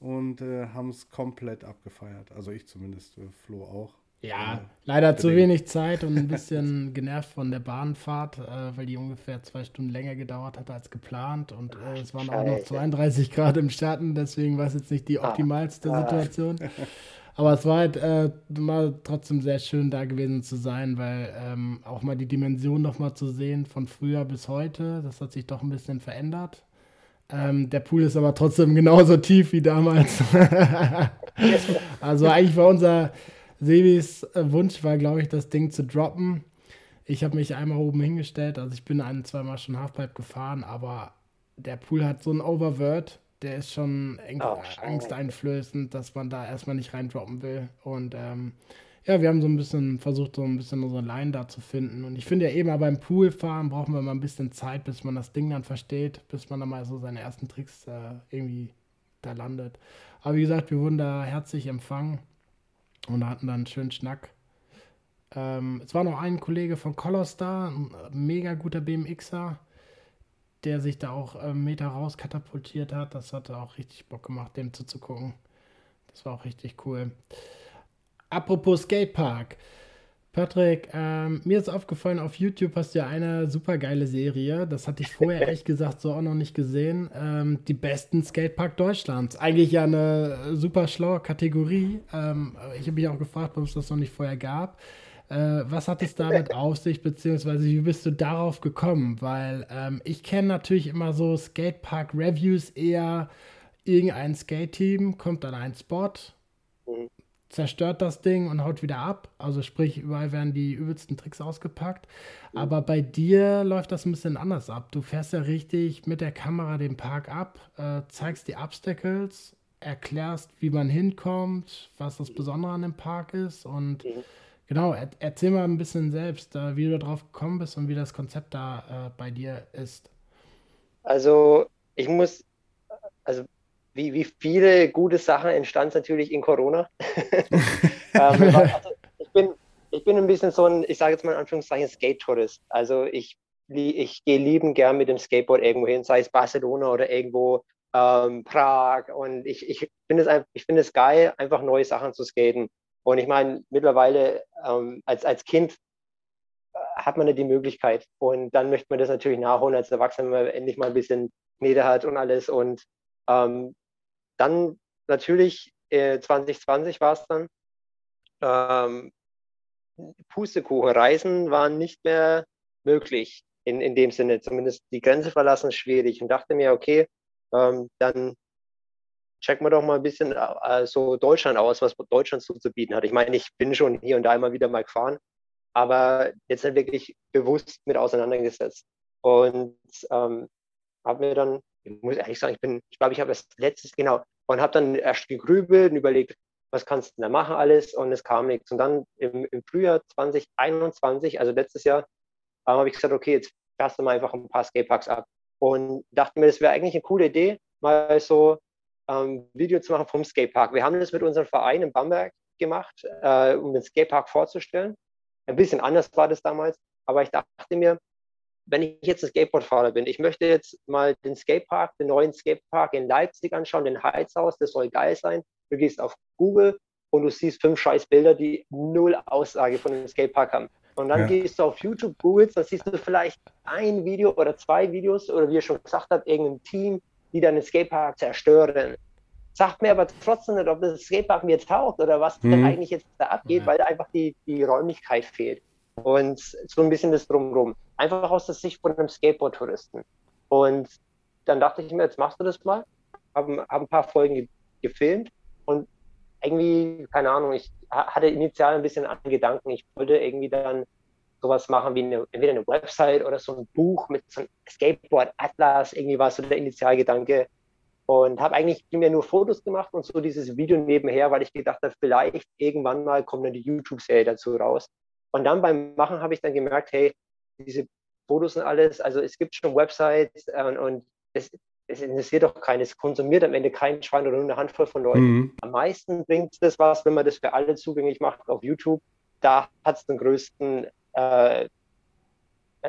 und äh, haben es komplett abgefeiert. Also ich zumindest, äh, Flo auch. Ja, äh, leider zu wenig Zeit und ein bisschen genervt von der Bahnfahrt, äh, weil die ungefähr zwei Stunden länger gedauert hat als geplant und äh, es waren auch noch 32 Grad im Schatten, deswegen war es jetzt nicht die ah. optimalste ah. Situation. Aber es war halt äh, mal trotzdem sehr schön da gewesen zu sein, weil ähm, auch mal die Dimension nochmal zu sehen von früher bis heute, das hat sich doch ein bisschen verändert. Ähm, der Pool ist aber trotzdem genauso tief wie damals. also eigentlich war unser Sebis äh, Wunsch, war glaube ich, das Ding zu droppen. Ich habe mich einmal oben hingestellt, also ich bin ein, zweimal schon Halfpipe gefahren, aber der Pool hat so ein Overword, der ist schon oh, angsteinflößend, dass man da erstmal nicht reindroppen will. Und ähm, ja, wir haben so ein bisschen versucht, so ein bisschen unsere Line da zu finden. Und ich finde ja eben beim Poolfahren brauchen wir mal ein bisschen Zeit, bis man das Ding dann versteht, bis man dann mal so seine ersten Tricks äh, irgendwie da landet. Aber wie gesagt, wir wurden da herzlich empfangen und hatten dann einen schönen Schnack. Ähm, es war noch ein Kollege von Colors da, ein mega guter BMXer der sich da auch äh, Meter raus katapultiert hat. Das hatte auch richtig Bock gemacht, dem zuzugucken. Das war auch richtig cool. Apropos Skatepark. Patrick, ähm, mir ist aufgefallen, auf YouTube hast du ja eine super geile Serie. Das hatte ich vorher ehrlich gesagt so auch noch nicht gesehen. Ähm, die besten Skatepark Deutschlands. Eigentlich ja eine super schlaue Kategorie. Ähm, ich habe mich auch gefragt, warum es das noch nicht vorher gab. Äh, was hat es damit auf sich, beziehungsweise wie bist du darauf gekommen? Weil ähm, ich kenne natürlich immer so Skatepark-Reviews eher, irgendein Skate-Team kommt an einen Spot, mhm. zerstört das Ding und haut wieder ab. Also sprich, überall werden die übelsten Tricks ausgepackt. Mhm. Aber bei dir läuft das ein bisschen anders ab. Du fährst ja richtig mit der Kamera den Park ab, äh, zeigst die Obstacles, erklärst, wie man hinkommt, was das Besondere an dem Park ist und mhm Genau, er, erzähl mal ein bisschen selbst, äh, wie du darauf gekommen bist und wie das Konzept da äh, bei dir ist. Also, ich muss, also wie, wie viele gute Sachen entstanden natürlich in Corona. ähm, also, ich, bin, ich bin ein bisschen so ein, ich sage jetzt mal in Anführungszeichen, Skate-Tourist. Also ich, ich gehe lieben gern mit dem Skateboard irgendwo hin, sei es Barcelona oder irgendwo ähm, Prag. Und ich, ich finde es, find es geil, einfach neue Sachen zu skaten. Und ich meine, mittlerweile ähm, als, als Kind äh, hat man ja die Möglichkeit. Und dann möchte man das natürlich nachholen als Erwachsener, wenn man endlich mal ein bisschen Meter hat und alles. Und ähm, dann natürlich äh, 2020 war es dann. Ähm, Pustekuchen, Reisen waren nicht mehr möglich in, in dem Sinne. Zumindest die Grenze verlassen schwierig. Und dachte mir, okay, ähm, dann checken wir doch mal ein bisschen äh, so Deutschland aus, was Deutschland so zu bieten hat. Ich meine, ich bin schon hier und da immer wieder mal gefahren, aber jetzt nicht wirklich bewusst mit auseinandergesetzt. Und ähm, habe mir dann ich muss ehrlich sagen, ich bin, ich glaube, ich habe das letztes, genau, und habe dann erst gegrübelt und überlegt, was kannst du da machen alles und es kam nichts. Und dann im, im Frühjahr 2021, also letztes Jahr, äh, habe ich gesagt, okay, jetzt fährst du mal einfach ein paar Skateparks ab. Und dachte mir, das wäre eigentlich eine coole Idee, mal so ähm, Video zu machen vom Skatepark. Wir haben das mit unserem Verein in Bamberg gemacht, äh, um den Skatepark vorzustellen. Ein bisschen anders war das damals, aber ich dachte mir, wenn ich jetzt ein Skateboardfahrer bin, ich möchte jetzt mal den Skatepark, den neuen Skatepark in Leipzig anschauen, den Heizhaus, das soll geil sein. Du gehst auf Google und du siehst fünf scheiß Bilder, die null Aussage von dem Skatepark haben. Und dann ja. gehst du auf YouTube, googelst, dann siehst du vielleicht ein Video oder zwei Videos oder wie ihr schon gesagt habt, irgendein Team, die deinen Skatepark zerstören. Sagt mir aber trotzdem nicht, ob das Skatepark mir taugt oder was mhm. denn eigentlich jetzt da abgeht, weil einfach die, die Räumlichkeit fehlt. Und so ein bisschen das Drumherum. Einfach aus der Sicht von einem Skateboard-Touristen. Und dann dachte ich mir, jetzt machst du das mal. Habe hab ein paar Folgen gefilmt und irgendwie, keine Ahnung, ich hatte initial ein bisschen an Gedanken. Ich wollte irgendwie dann sowas machen wie eine, entweder eine Website oder so ein Buch mit so einem Skateboard-Atlas. Irgendwie war so der Initialgedanke. Und habe eigentlich mir nur Fotos gemacht und so dieses Video nebenher, weil ich gedacht habe, vielleicht irgendwann mal kommt dann die YouTube-Serie dazu raus. Und dann beim Machen habe ich dann gemerkt, hey, diese Fotos und alles, also es gibt schon Websites äh, und, es, es interessiert doch keines, konsumiert am Ende kein Schwein oder nur eine Handvoll von Leuten. Mhm. Am meisten bringt es was, wenn man das für alle zugänglich macht auf YouTube. Da hat es den größten äh,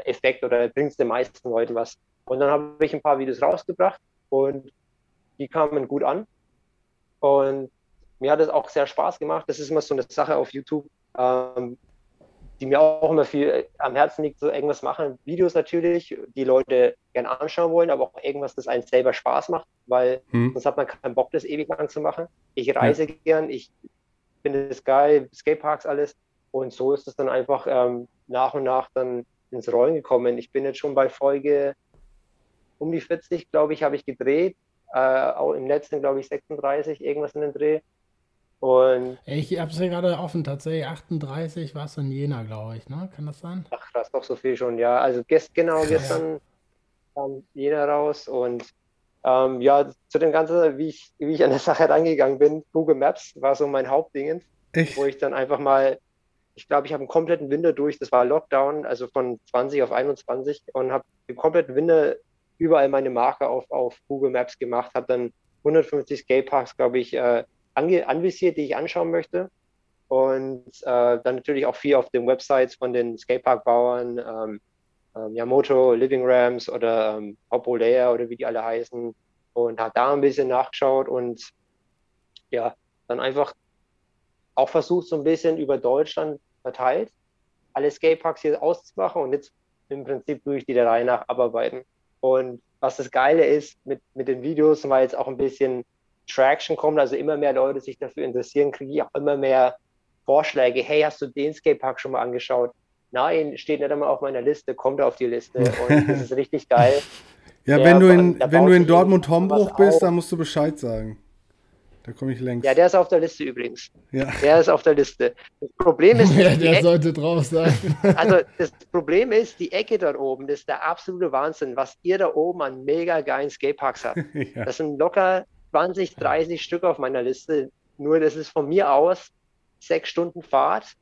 Effekt oder bringt es den meisten Leuten was. Und dann habe ich ein paar Videos rausgebracht und die kamen gut an. Und mir hat es auch sehr Spaß gemacht. Das ist immer so eine Sache auf YouTube. Ähm, die mir auch immer viel am Herzen liegt, so irgendwas machen. Videos natürlich, die Leute gerne anschauen wollen, aber auch irgendwas, das einen selber Spaß macht, weil hm. sonst hat man keinen Bock, das ewig lang zu machen. Ich reise ja. gern, ich finde es geil, Skateparks, alles. Und so ist es dann einfach ähm, nach und nach dann ins Rollen gekommen. Ich bin jetzt schon bei Folge um die 40, glaube ich, habe ich gedreht. Äh, auch im letzten, glaube ich, 36, irgendwas in den Dreh. Und ich habe es ja gerade offen, tatsächlich 38 war es in Jena, glaube ich, ne? Kann das sein? Ach, das ist doch so viel schon, ja. Also gest, genau, gestern kam Jena raus und ähm, ja, zu dem Ganzen, wie ich, wie ich an der Sache rangegangen bin, Google Maps war so mein Hauptding, wo ich dann einfach mal, ich glaube, ich habe einen kompletten Winter durch, das war Lockdown, also von 20 auf 21 und habe den kompletten Winter überall meine Marke auf, auf Google Maps gemacht, habe dann 150 Skateparks, glaube ich, äh, anvisiert, die ich anschauen möchte. Und äh, dann natürlich auch viel auf den Websites von den Skatepark-Bauern, ähm, ähm, Yamamoto, Living Rams oder ähm, Populär oder wie die alle heißen. Und hat da ein bisschen nachgeschaut und ja, dann einfach auch versucht, so ein bisschen über Deutschland verteilt, alle Skateparks hier auszumachen und jetzt im Prinzip durch die der Reihe nach abarbeiten. Und was das Geile ist mit, mit den Videos, weil jetzt auch ein bisschen Traction kommt, also immer mehr Leute sich dafür interessieren, kriege ich auch immer mehr Vorschläge. Hey, hast du den Skatepark schon mal angeschaut? Nein, steht nicht einmal auf meiner Liste, kommt auf die Liste und das ist richtig geil. Ja, wenn du in, wenn du in Dortmund Hombruch bist, dann musst du Bescheid sagen. Da komme ich längst. Ja, der ist auf der Liste übrigens. Ja. Der ist auf der Liste. Das Problem ist. Ja, der sollte drauf sein. Also, das Problem ist, die Ecke dort oben, das ist der absolute Wahnsinn, was ihr da oben an mega geilen Skateparks habt. ja. Das sind locker 20, 30 Stück auf meiner Liste. Nur das ist von mir aus sechs Stunden Fahrt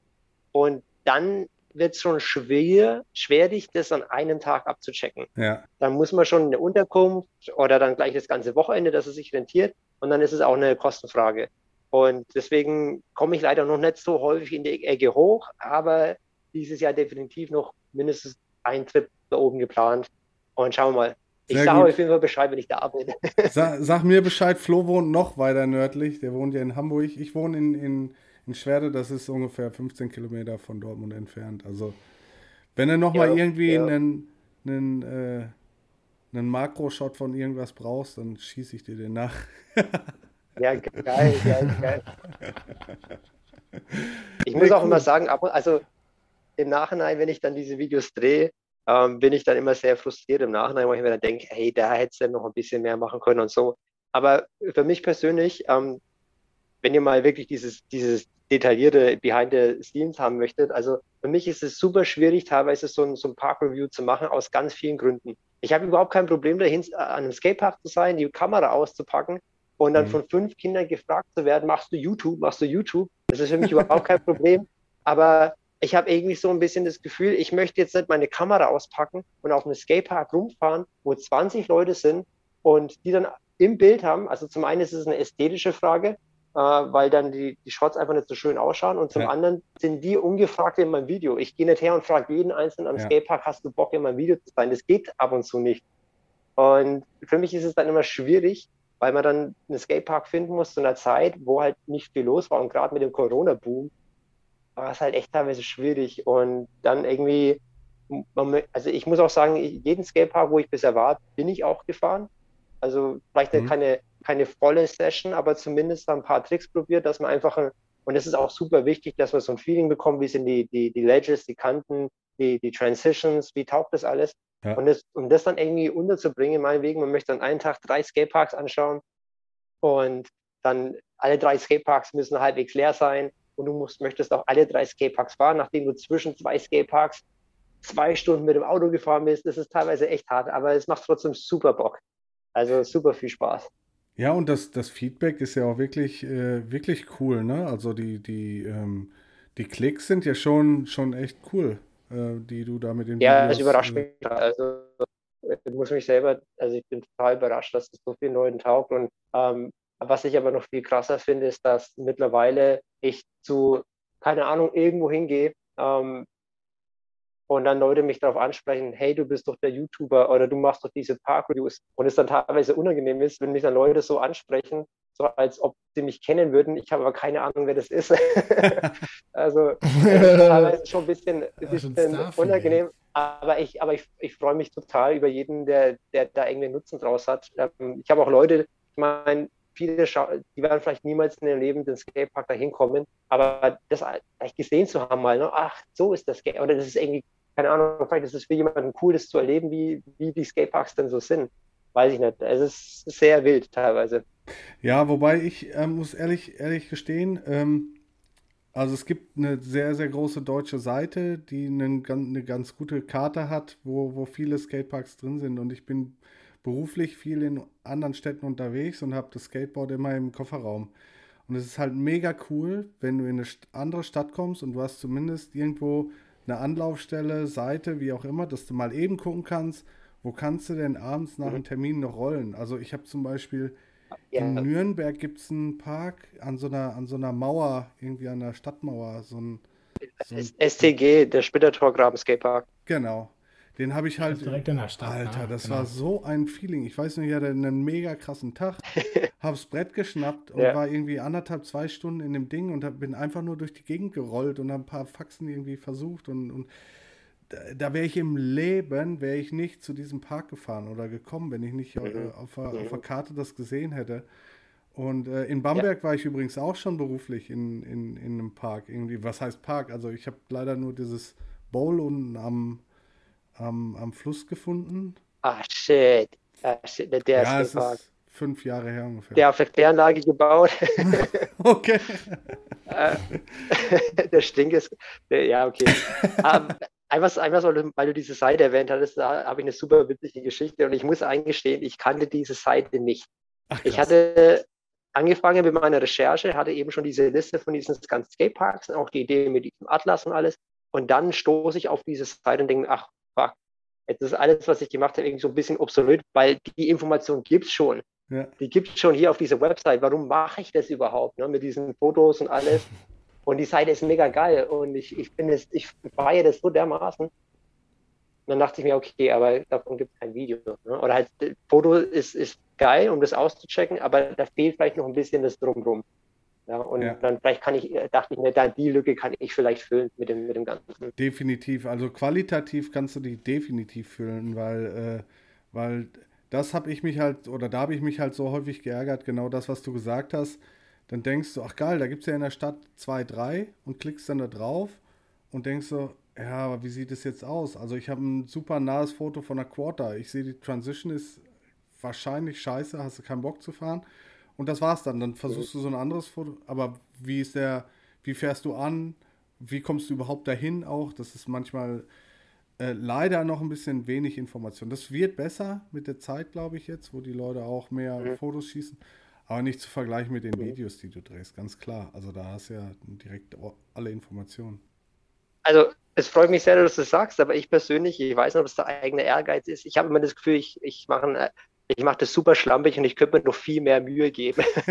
und dann wird es schon schwer, schwierig, das an einem Tag abzuchecken. Ja. Dann muss man schon eine Unterkunft oder dann gleich das ganze Wochenende, dass es sich rentiert. Und dann ist es auch eine Kostenfrage. Und deswegen komme ich leider noch nicht so häufig in die Ecke hoch, aber dieses Jahr definitiv noch mindestens ein Trip da oben geplant. Und schauen wir mal, ich sage auf jeden Fall Bescheid, wenn ich da bin. Sag, sag, mir Bescheid, Flo wohnt noch weiter nördlich. Der wohnt ja in Hamburg. Ich wohne in, in, in Schwerde, das ist ungefähr 15 Kilometer von Dortmund entfernt. Also, wenn du noch ja, mal irgendwie ja. einen, einen, äh, einen Makro-Shot von irgendwas brauchst, dann schieße ich dir den nach. ja, geil, geil, geil. Ich muss auch immer sagen, also im Nachhinein, wenn ich dann diese Videos drehe, ähm, bin ich dann immer sehr frustriert im Nachhinein, weil ich mir dann denke, hey, da hättest du noch ein bisschen mehr machen können und so. Aber für mich persönlich, ähm, wenn ihr mal wirklich dieses, dieses detaillierte Behind the Scenes haben möchtet, also für mich ist es super schwierig, teilweise so ein, so ein Park-Review zu machen, aus ganz vielen Gründen. Ich habe überhaupt kein Problem dahin, an einem Skatepark zu sein, die Kamera auszupacken und dann mhm. von fünf Kindern gefragt zu werden, machst du YouTube, machst du YouTube? Das ist für mich überhaupt kein Problem. Aber ich habe irgendwie so ein bisschen das Gefühl, ich möchte jetzt nicht meine Kamera auspacken und auf einem Skatepark rumfahren, wo 20 Leute sind und die dann im Bild haben. Also zum einen ist es eine ästhetische Frage, äh, weil dann die, die Shots einfach nicht so schön ausschauen. Und zum ja. anderen sind die ungefragt in meinem Video. Ich gehe nicht her und frage jeden Einzelnen am ja. Skatepark, hast du Bock in meinem Video zu sein? Das geht ab und zu nicht. Und für mich ist es dann immer schwierig, weil man dann einen Skatepark finden muss zu einer Zeit, wo halt nicht viel los war. Und gerade mit dem Corona-Boom war es halt echt teilweise schwierig. Und dann irgendwie, also ich muss auch sagen, jeden Skatepark, wo ich bisher war, bin ich auch gefahren. Also vielleicht mhm. keine keine volle Session, aber zumindest ein paar Tricks probiert, dass man einfach, und es ist auch super wichtig, dass man so ein Feeling bekommt, wie sind die, die, die Ledges, die Kanten, die, die Transitions, wie taugt das alles. Ja. Und, das, um das dann irgendwie unterzubringen, meinetwegen, man möchte an einem Tag drei Skateparks anschauen und dann alle drei Skateparks müssen halbwegs leer sein und du musst, möchtest auch alle drei Skateparks fahren, nachdem du zwischen zwei Skateparks zwei Stunden mit dem Auto gefahren bist. Das ist teilweise echt hart, aber es macht trotzdem super Bock. Also super viel Spaß. Ja, und das, das Feedback ist ja auch wirklich, äh, wirklich cool, ne? Also die, die, ähm, die Klicks sind ja schon, schon echt cool, äh, die du da mit den Ja, Videos, das überrascht äh, mich. Also ich muss mich selber, also ich bin total überrascht, dass es so vielen Leuten taugt. Und ähm, was ich aber noch viel krasser finde, ist, dass mittlerweile ich zu, keine Ahnung, irgendwo hingehe, ähm, und dann Leute mich darauf ansprechen, hey, du bist doch der YouTuber oder du machst doch diese Park-Reviews und es dann teilweise unangenehm ist, wenn mich dann Leute so ansprechen, so als ob sie mich kennen würden. Ich habe aber keine Ahnung, wer das ist. also teilweise schon ein bisschen, bisschen unangenehm. Aber ich, aber ich, ich freue mich total über jeden, der, der da irgendwie Nutzen draus hat. Ähm, ich habe auch Leute, ich meine, viele, die werden vielleicht niemals in ihrem Leben den Skatepark da hinkommen, aber das vielleicht gesehen zu haben mal, ne? ach, so ist das Skate, oder das ist irgendwie keine Ahnung, vielleicht ist es für jemanden cool, das zu erleben, wie, wie die Skateparks denn so sind. Weiß ich nicht. Es ist sehr wild teilweise. Ja, wobei ich äh, muss ehrlich, ehrlich gestehen, ähm, also es gibt eine sehr, sehr große deutsche Seite, die einen, eine ganz gute Karte hat, wo, wo viele Skateparks drin sind. Und ich bin beruflich viel in anderen Städten unterwegs und habe das Skateboard immer im Kofferraum. Und es ist halt mega cool, wenn du in eine andere Stadt kommst und du hast zumindest irgendwo eine Anlaufstelle, Seite, wie auch immer, dass du mal eben gucken kannst, wo kannst du denn abends nach mhm. einem Termin noch rollen. Also ich habe zum Beispiel ja. in Nürnberg gibt es einen Park an so, einer, an so einer Mauer, irgendwie an der Stadtmauer, so ein, so ein STG, der Splittertorgraben Skatepark. Genau. Den habe ich halt. Direkt in der Stadt. Alter, ne? das genau. war so ein Feeling. Ich weiß nicht, ich hatte einen mega krassen Tag. hab's Brett geschnappt und ja. war irgendwie anderthalb, zwei Stunden in dem Ding und hab, bin einfach nur durch die Gegend gerollt und hab ein paar Faxen irgendwie versucht und, und da, da wäre ich im Leben, wäre ich nicht zu diesem Park gefahren oder gekommen, wenn ich nicht mhm. äh, auf, der, auf der Karte das gesehen hätte. Und äh, in Bamberg ja. war ich übrigens auch schon beruflich in, in, in einem Park. Irgendwie, was heißt Park? Also ich habe leider nur dieses Bowl unten am, am, am Fluss gefunden. Ah, shit. Ah, shit. Der, der ja, ist es ist fünf Jahre her ungefähr. Der auf der Kläranlage gebaut. okay. Äh, der Stink ist, ja, okay. um, einfach, einfach so, weil du diese Seite erwähnt hattest, da habe ich eine super witzige Geschichte und ich muss eingestehen, ich kannte diese Seite nicht. Ach, ich hatte angefangen mit meiner Recherche, hatte eben schon diese Liste von diesen ganzen Skateparks, auch die Idee mit diesem Atlas und alles. Und dann stoße ich auf diese Seite und denke, ach, fuck, jetzt ist alles, was ich gemacht habe, irgendwie so ein bisschen obsolet, weil die Information gibt es schon. Ja. Die gibt es schon hier auf dieser Website. Warum mache ich das überhaupt? Ne? Mit diesen Fotos und alles. Und die Seite ist mega geil. Und ich, ich finde es, ich feiere das so dermaßen. Und dann dachte ich mir, okay, aber davon gibt es kein Video. Ne? Oder halt, Foto ist, ist geil, um das auszuchecken, aber da fehlt vielleicht noch ein bisschen das Drumrum. Ja, und ja. dann vielleicht kann ich, dachte ich mir, da die Lücke kann ich vielleicht füllen mit dem, mit dem Ganzen. Definitiv, also qualitativ kannst du die definitiv füllen, weil, äh, weil das habe ich mich halt, oder da habe ich mich halt so häufig geärgert, genau das, was du gesagt hast. Dann denkst du, ach geil, da gibt es ja in der Stadt zwei, drei und klickst dann da drauf und denkst so, ja, aber wie sieht es jetzt aus? Also ich habe ein super nahes Foto von der Quarter. Ich sehe, die Transition ist wahrscheinlich scheiße, hast du keinen Bock zu fahren. Und das war's dann. Dann versuchst du so ein anderes Foto. Aber wie ist der, wie fährst du an? Wie kommst du überhaupt dahin auch? Das ist manchmal äh, leider noch ein bisschen wenig Information. Das wird besser mit der Zeit, glaube ich, jetzt, wo die Leute auch mehr mhm. Fotos schießen. Aber nicht zu vergleichen mit den. Videos, die du drehst, ganz klar. Also da hast du ja direkt alle Informationen. Also es freut mich sehr, dass du das sagst, aber ich persönlich, ich weiß nicht, ob es der eigene Ehrgeiz ist. Ich habe immer das Gefühl, ich, ich mache ich mache das super schlampig und ich könnte mir noch viel mehr Mühe geben.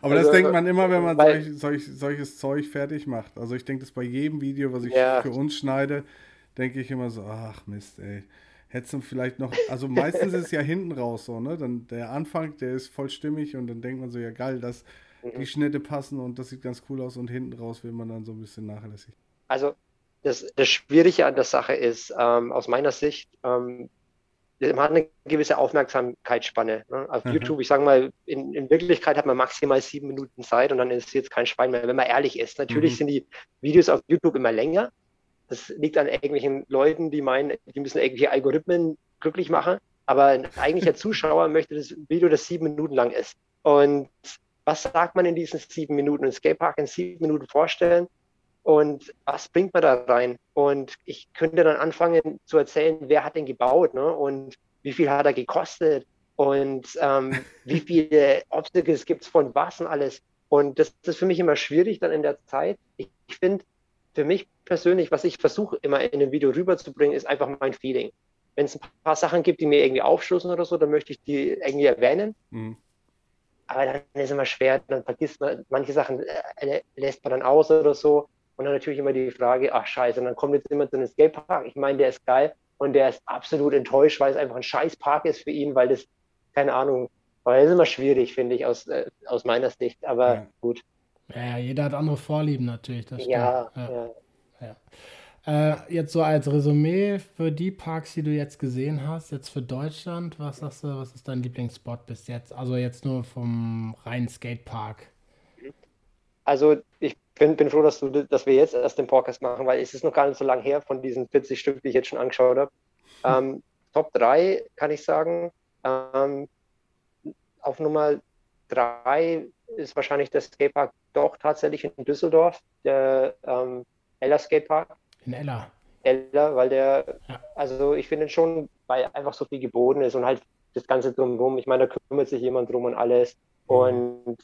Aber also, das denkt man immer, wenn man weil, solch, solch, solches Zeug fertig macht. Also ich denke das bei jedem Video, was ich ja. für uns schneide, denke ich immer so, ach Mist, ey. Hättest du vielleicht noch, also meistens ist es ja hinten raus so, ne? Dann der Anfang, der ist voll stimmig und dann denkt man so, ja geil, dass mhm. die Schnitte passen und das sieht ganz cool aus und hinten raus will man dann so ein bisschen nachlässig. Also das, das Schwierige an der Sache ist, ähm, aus meiner Sicht, ähm, man hat eine gewisse Aufmerksamkeitsspanne. Ne? Auf mhm. YouTube, ich sage mal, in, in, Wirklichkeit hat man maximal sieben Minuten Zeit und dann ist jetzt kein Schwein mehr, wenn man ehrlich ist. Natürlich mhm. sind die Videos auf YouTube immer länger. Das liegt an irgendwelchen Leuten, die meinen, die müssen irgendwelche Algorithmen glücklich machen. Aber ein eigentlicher Zuschauer möchte das Video, das sieben Minuten lang ist. Und was sagt man in diesen sieben Minuten? Ein Skatepark in sieben Minuten vorstellen und was bringt man da rein? Und ich könnte dann anfangen zu erzählen, wer hat den gebaut ne? und wie viel hat er gekostet und ähm, wie viele Obstacles gibt es von was und alles. Und das, das, ist für mich immer schwierig dann in der Zeit. Ich, ich finde, für mich persönlich, was ich versuche immer in einem Video rüberzubringen, ist einfach mein Feeling. Wenn es ein paar Sachen gibt, die mir irgendwie aufstoßen oder so, dann möchte ich die irgendwie erwähnen. Mhm. Aber dann ist es immer schwer, dann vergisst man, manche Sachen äh, lässt man dann aus oder so. Und dann natürlich immer die Frage, ach scheiße, und dann kommt jetzt jemand zu einem Skatepark. Ich meine, der ist geil und der ist absolut enttäuscht, weil es einfach ein scheiß Park ist für ihn, weil das, keine Ahnung, weil das ist immer schwierig, finde ich, aus, äh, aus meiner Sicht. Aber ja. gut. Ja, jeder hat andere Vorlieben natürlich. Das ja, ja. ja. ja. Äh, jetzt so als Resümee für die Parks, die du jetzt gesehen hast, jetzt für Deutschland, was sagst du, was ist dein Lieblingsspot bis jetzt? Also jetzt nur vom reinen Skatepark. Also ich bin, bin froh, dass, du, dass wir jetzt erst den Podcast machen, weil es ist noch gar nicht so lange her von diesen 40 Stück, die ich jetzt schon angeschaut habe. Ähm, Top 3 kann ich sagen. Ähm, auf Nummer 3 ist wahrscheinlich der Skatepark doch tatsächlich in Düsseldorf, der ähm, Ella Skatepark. In Ella. Ella, weil der, ja. also ich finde schon, weil einfach so viel geboten ist und halt das Ganze drumherum. Ich meine, da kümmert sich jemand drum und alles. Mhm. Und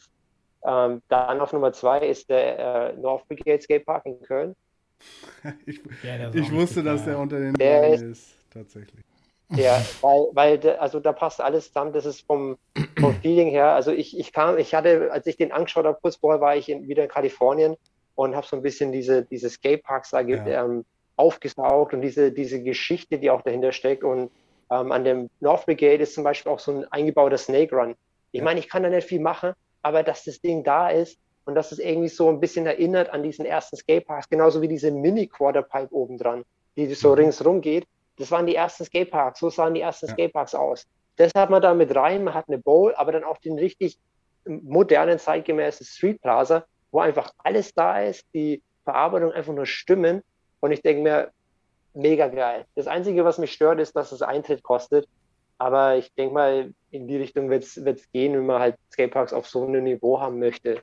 ähm, dann auf Nummer zwei ist der äh, North Brigade Skate Park in Köln. ich, ja, ich wusste, dass der unter den der ist, ist, tatsächlich. Ja, weil, weil de, also da passt alles zusammen. Das ist vom, vom Feeling her. Also ich, ich kam, ich hatte, als ich den angeschaut habe, kurz vorher war ich in, wieder in Kalifornien und habe so ein bisschen diese, diese Skateparks da ja. ähm, aufgesaugt und diese, diese Geschichte, die auch dahinter steckt. Und ähm, an dem North Brigade ist zum Beispiel auch so ein eingebauter Snake Run. Ich ja. meine, ich kann da nicht viel machen, aber dass das Ding da ist und dass es irgendwie so ein bisschen erinnert an diesen ersten Skateparks, genauso wie diese Mini-Quarterpipe oben dran, die so mhm. ringsrum geht. Das waren die ersten Skateparks, so sahen die ersten ja. Skateparks aus. Das hat man da mit rein, man hat eine Bowl, aber dann auch den richtig modernen, zeitgemäßen Street Plaza, wo einfach alles da ist, die Verarbeitung einfach nur stimmen. Und ich denke mir, mega geil. Das Einzige, was mich stört, ist, dass es Eintritt kostet. Aber ich denke mal, in die Richtung wird es gehen, wenn man halt Skateparks auf so einem Niveau haben möchte.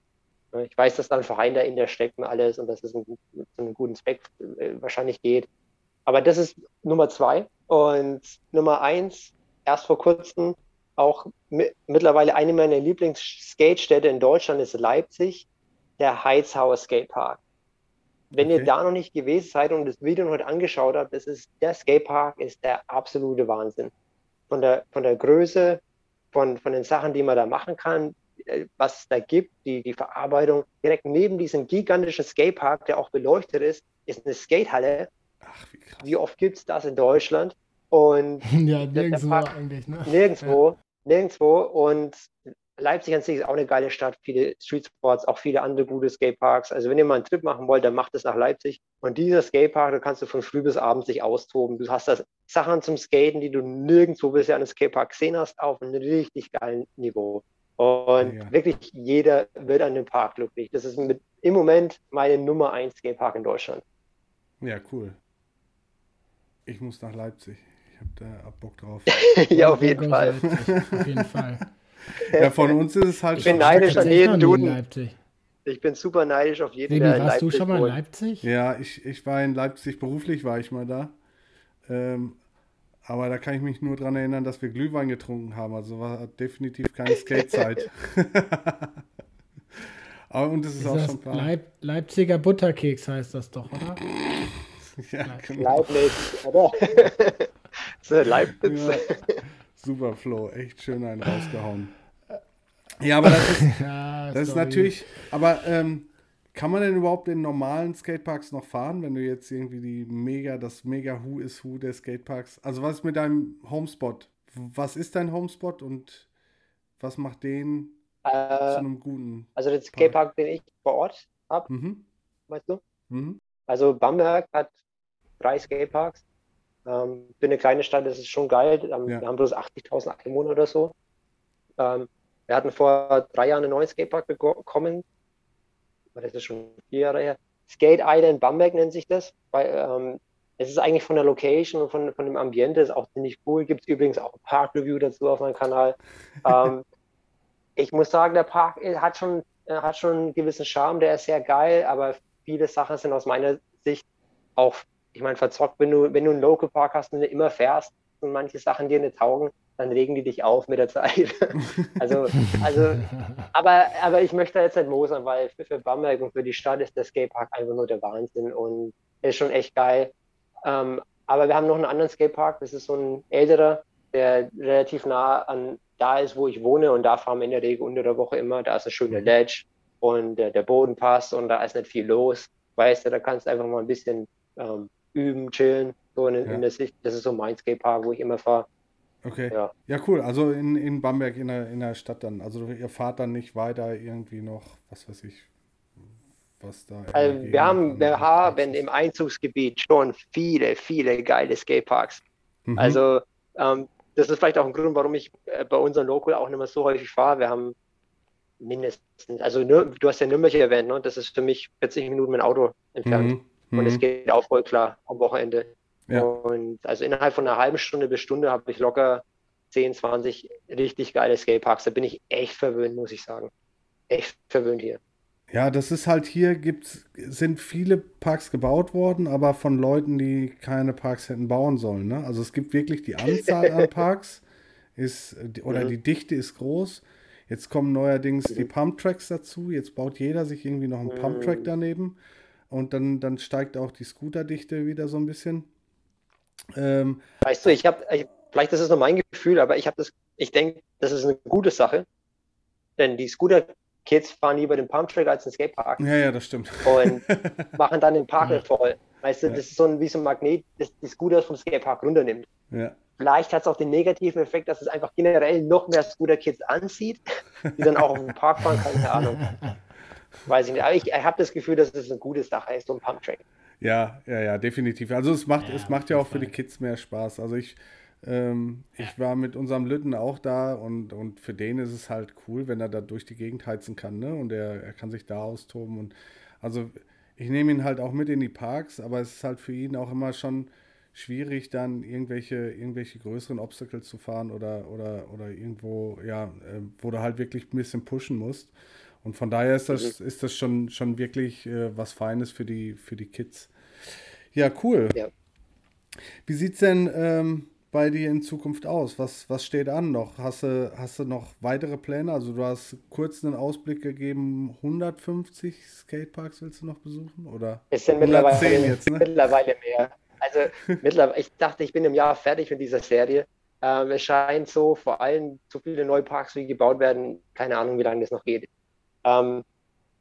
Ich weiß, dass da ein Verein dahinter steckt und alles und dass es ein, zu einem guten Zweck äh, wahrscheinlich geht. Aber das ist Nummer zwei. Und Nummer eins, erst vor kurzem, auch mittlerweile eine meiner Lieblings-Skate-Städte in Deutschland ist Leipzig, der Heizhauer Skatepark. Wenn okay. ihr da noch nicht gewesen seid und das Video noch heute angeschaut habt, das ist der Skatepark, ist der absolute Wahnsinn von der, von der Größe, von, von den Sachen, die man da machen kann, äh, was es da gibt, die, die Verarbeitung. Direkt neben diesem gigantischen Skatepark, der auch beleuchtet ist, ist eine Skatehalle. Ach, wie krass. Wie oft gibt es das in Deutschland? Und ja, nirgendwo eigentlich, ne? Nirgendwo, ja. nirgendwo. Und Leipzig an sich ist auch eine geile Stadt, viele Street Sports, auch viele andere gute Skateparks. Also wenn ihr mal einen Trip machen wollt, dann macht es nach Leipzig. Und dieser Skatepark, da kannst du von früh bis abend sich austoben. Du hast da Sachen zum Skaten, die du nirgendwo bisher an einem Skatepark gesehen hast, auf einem richtig geilen Niveau. Und ja. wirklich jeder wird an dem Park glücklich. Das ist mit, im Moment meine Nummer 1 Skatepark in Deutschland. Ja, cool. Ich muss nach Leipzig. Ich habe da Bock drauf. ja, auf jeden Fall. auf jeden Fall. Ja, von uns ist es halt Ich bin neidisch an jeden Duden. Ich bin super neidisch auf jeden, der warst Leipzig du schon mal in Leipzig? Ja, ich, ich war in Leipzig, beruflich war ich mal da. Ähm, aber da kann ich mich nur daran erinnern, dass wir Glühwein getrunken haben. Also war definitiv keine Skatezeit. aber und es ist, ist auch schon klar. Leip Leipziger Butterkeks heißt das doch, oder? ja, genau. Leibniz, oder? Leibniz. Ja. Super Flo, echt schön einen rausgehauen. Ja, aber das ist, ja, das ist natürlich, aber ähm, kann man denn überhaupt in normalen Skateparks noch fahren, wenn du jetzt irgendwie die mega, das mega Who is Who der Skateparks, also was ist mit deinem Homespot? Was ist dein Homespot und was macht den äh, zu einem guten? Also den Skatepark, den ich vor Ort habe, mhm. weißt du? Mhm. Also Bamberg hat drei Skateparks. Ähm, für eine kleine Stadt ist es schon geil. Ähm, ja. Wir haben bloß 80.000 Einwohner oder so. Ähm, wir hatten vor drei Jahren einen neuen Skatepark bekommen. Das ist schon vier Jahre her. Skate Island Bamberg nennt sich das. Weil, ähm, es ist eigentlich von der Location und von, von dem Ambiente ist auch ziemlich cool. Gibt es übrigens auch ein Park-Review dazu auf meinem Kanal. ähm, ich muss sagen, der Park hat schon, hat schon einen gewissen Charme, der ist sehr geil, aber viele Sachen sind aus meiner Sicht auch, ich meine, verzockt, wenn du, wenn du einen Local Park hast und immer fährst und manche Sachen dir nicht taugen, dann regen die dich auf mit der Zeit. also, also, aber, aber ich möchte jetzt nicht mosern, weil für, für Bamberg und für die Stadt ist der Skatepark einfach nur der Wahnsinn und ist schon echt geil. Ähm, aber wir haben noch einen anderen Skatepark, das ist so ein älterer, der relativ nah an da ist, wo ich wohne und da fahren wir in der Regel unter der Woche immer. Da ist eine schöne mhm. Ledge und der, der Boden passt und da ist nicht viel los. Weißt du, da kannst du einfach mal ein bisschen ähm, üben, chillen, so in, ja. in der Sicht. Das ist so mein Skatepark, wo ich immer fahre. Okay. Ja. ja, cool. Also in, in Bamberg in der, in der Stadt dann. Also ihr fahrt dann nicht weiter irgendwie noch, was weiß ich, was da. Also wir haben, wir haben im Einzugsgebiet schon viele, viele geile Skateparks. Mhm. Also ähm, das ist vielleicht auch ein Grund, warum ich äh, bei unserem Local auch nicht mehr so häufig fahre. Wir haben mindestens, also du hast ja Nürnberg erwähnt, ne? das ist für mich 40 Minuten mit dem Auto entfernt. Mhm. Und es mhm. geht auch voll klar am Wochenende. Ja. Und also innerhalb von einer halben Stunde bis Stunde habe ich locker 10, 20 richtig geile Skateparks. Da bin ich echt verwöhnt, muss ich sagen. Echt verwöhnt hier. Ja, das ist halt hier, gibt's, sind viele Parks gebaut worden, aber von Leuten, die keine Parks hätten bauen sollen. Ne? Also es gibt wirklich die Anzahl an Parks ist, oder mhm. die Dichte ist groß. Jetzt kommen neuerdings mhm. die Pump-Tracks dazu. Jetzt baut jeder sich irgendwie noch einen mhm. Pump-Track daneben. Und dann, dann steigt auch die Scooter-Dichte wieder so ein bisschen. Ähm, weißt du, ich habe, vielleicht ist es nur mein Gefühl, aber ich habe das, ich denke, das ist eine gute Sache. Denn die Scooter-Kids fahren lieber den Pumptrack als den Skatepark. Ja, ja, das stimmt. Und machen dann den Park voll. Weißt du, ja. das ist so ein, wie so ein Magnet, das die Scooters vom Skatepark runternimmt. Ja. Vielleicht hat es auch den negativen Effekt, dass es einfach generell noch mehr Scooter-Kids anzieht, die dann auch auf den Park fahren, keine Ahnung. Weiß ich nicht. Aber ich, ich habe das Gefühl, dass es eine gute Sache ist, so ein Pumptrack. Ja, ja, ja, definitiv. Also es macht, ja, es macht ja auch für die Kids mehr Spaß. Also ich, ähm, ich war mit unserem Lütten auch da und, und für den ist es halt cool, wenn er da durch die Gegend heizen kann, ne? Und er, er kann sich da austoben. Und also ich nehme ihn halt auch mit in die Parks, aber es ist halt für ihn auch immer schon schwierig, dann irgendwelche, irgendwelche größeren Obstacles zu fahren oder, oder, oder irgendwo, ja, äh, wo du halt wirklich ein bisschen pushen musst. Und von daher ist das, mhm. ist das schon, schon wirklich äh, was Feines für die, für die Kids. Ja, cool. Ja. Wie sieht es denn ähm, bei dir in Zukunft aus? Was, was steht an noch? Hast du, hast du noch weitere Pläne? Also du hast kurz einen Ausblick gegeben, 150 Skateparks willst du noch besuchen? Oder es sind mittlerweile, jetzt, ne? mittlerweile mehr. Also mittlerweile, ich dachte, ich bin im Jahr fertig mit dieser Serie. Ähm, es scheint so, vor allem so viele neue Parks, wie gebaut werden, keine Ahnung, wie lange das noch geht. Ähm,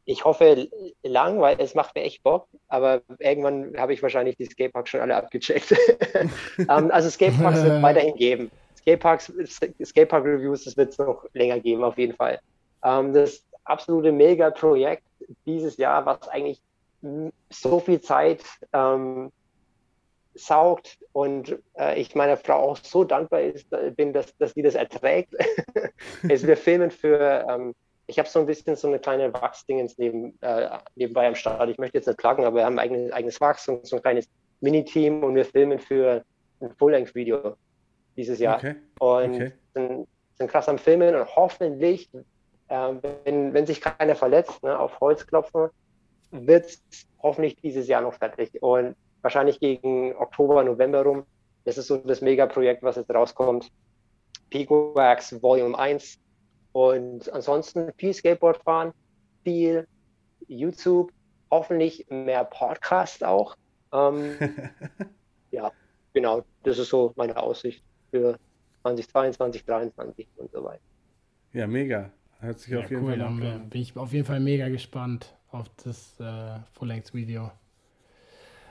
ich hoffe lang, weil es macht mir echt Bock, aber irgendwann habe ich wahrscheinlich die Skateparks schon alle abgecheckt. ähm, also Skateparks wird weiterhin geben. Skateparks, Skatepark-Reviews, das wird es noch länger geben, auf jeden Fall. Ähm, das absolute Mega-Projekt dieses Jahr, was eigentlich so viel Zeit ähm, saugt und äh, ich meiner Frau auch so dankbar ist, äh, bin, dass, dass sie das erträgt. ist, wir filmen für ähm, ich habe so ein bisschen so eine kleine Wachsdingens neben, äh, nebenbei am Start. Ich möchte jetzt nicht klagen, aber wir haben ein eigenes, eigenes Wachs und so ein kleines Mini-Team und wir filmen für ein Full-Length-Video dieses Jahr. Okay. Und okay. Sind, sind krass am Filmen und hoffentlich, äh, wenn, wenn sich keiner verletzt, ne, auf Holz klopfen, wird es hoffentlich dieses Jahr noch fertig. Und wahrscheinlich gegen Oktober, November rum Das ist so das Megaprojekt, was jetzt rauskommt. Pico Wax Volume 1. Und ansonsten viel Skateboard fahren, viel YouTube, hoffentlich mehr Podcast auch. Ähm, ja, genau, das ist so meine Aussicht für 2022, 2023 und so weiter. Ja, mega. Hört sich ja, auf jeden cool, Fall an. Bin ich auf jeden Fall mega gespannt auf das äh, Full-Length-Video.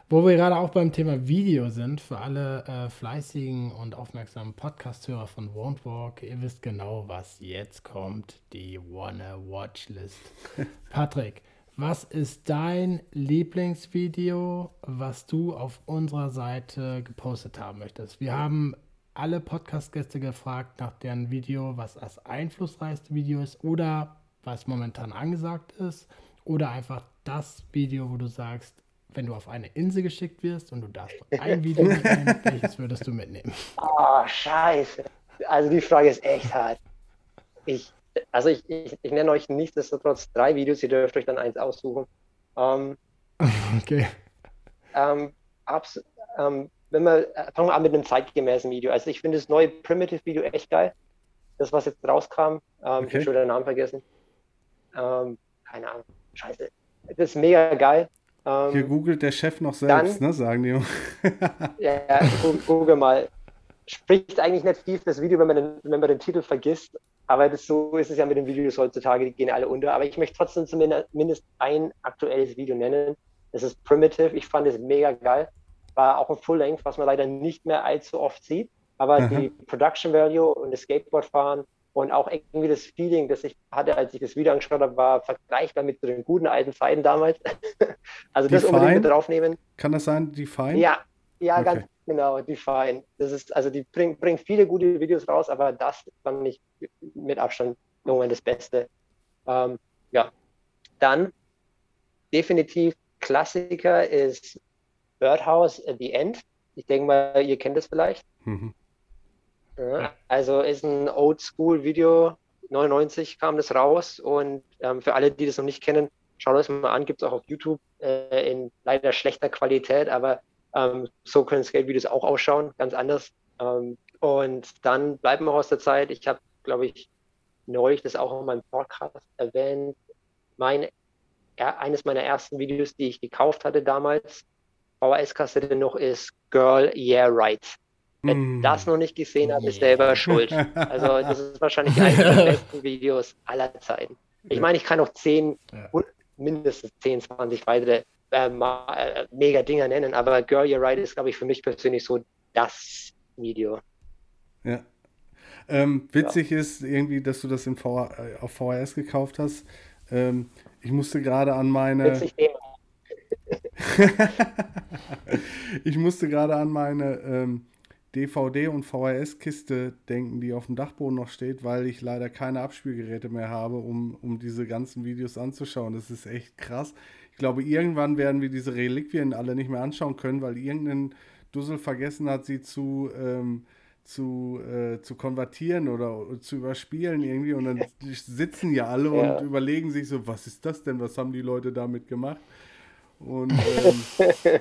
Wo wir gerade auch beim Thema Video sind, für alle äh, fleißigen und aufmerksamen Podcast-Hörer von Won't Walk, ihr wisst genau, was jetzt kommt, die Wanna Watch List. Patrick, was ist dein Lieblingsvideo, was du auf unserer Seite gepostet haben möchtest? Wir haben alle Podcast-Gäste gefragt nach deren Video, was das einflussreichste Video ist oder was momentan angesagt ist oder einfach das Video, wo du sagst, wenn du auf eine Insel geschickt wirst und du darfst ein Video mitnehmen, welches würdest du mitnehmen? Oh, scheiße. Also die Frage ist echt hart. Ich, also ich, ich, ich nenne euch nichtsdestotrotz drei Videos, ihr dürft euch dann eins aussuchen. Ähm, okay. Ähm, abs, ähm, wenn wir, fangen wir an mit einem zeitgemäßen Video. Also ich finde das neue Primitive-Video echt geil. Das, was jetzt rauskam, ähm, okay. ich habe schon den Namen vergessen. Ähm, keine Ahnung, scheiße. Das ist mega geil. Ähm, Hier googelt der Chef noch selbst, dann, ne, sagen die. ja, ja, google mal. Spricht eigentlich nicht viel für das Video, wenn man, den, wenn man den Titel vergisst. Aber das, so ist es ja mit den Videos heutzutage, die gehen alle unter. Aber ich möchte trotzdem zumindest ein aktuelles Video nennen. Das ist Primitive. Ich fand es mega geil. War auch ein Full-Length, was man leider nicht mehr allzu oft sieht. Aber Aha. die Production Value und das Skateboardfahren und auch irgendwie das Feeling, das ich hatte, als ich das Video angeschaut habe, war vergleichbar mit den guten alten Zeiten damals. also das Define? unbedingt mit draufnehmen. Kann das sein, Define? Ja, ja, okay. ganz genau, Define. Das ist, also die bringt bring viele gute Videos raus, aber das fand ich mit Abstand im Moment das Beste. Ähm, ja, dann definitiv Klassiker ist Birdhouse at the End. Ich denke mal, ihr kennt das vielleicht. Mhm. Also ist ein Oldschool-Video. 99 kam das raus und ähm, für alle, die das noch nicht kennen, schaut euch mal an, gibt es auch auf YouTube äh, in leider schlechter Qualität, aber ähm, so können Skate-Videos auch ausschauen, ganz anders. Ähm, und dann bleiben wir aus der Zeit. Ich habe, glaube ich, neulich das auch in meinem Podcast erwähnt. Mein, ja, eines meiner ersten Videos, die ich gekauft hatte damals, VHS-Kassette noch, ist Girl Yeah Right. Wer mm. das noch nicht gesehen hat, ist selber schuld. Also das ist wahrscheinlich eines der besten Videos aller Zeiten. Ich meine, ich kann noch zehn, ja. mindestens 10, 20 weitere äh, äh, mega Dinger nennen, aber Girl You're Right ist, glaube ich, für mich persönlich so das Video. Ja. Ähm, witzig ja. ist irgendwie, dass du das in v äh, auf VHS gekauft hast. Ähm, ich musste gerade an meine. Witzig ich musste gerade an meine ähm, DVD- und VHS-Kiste denken, die auf dem Dachboden noch steht, weil ich leider keine Abspielgeräte mehr habe, um, um diese ganzen Videos anzuschauen. Das ist echt krass. Ich glaube, irgendwann werden wir diese Reliquien alle nicht mehr anschauen können, weil irgendein Dussel vergessen hat, sie zu, ähm, zu, äh, zu konvertieren oder zu überspielen irgendwie. Und dann sitzen ja alle ja. und überlegen sich so, was ist das denn? Was haben die Leute damit gemacht? Und ähm,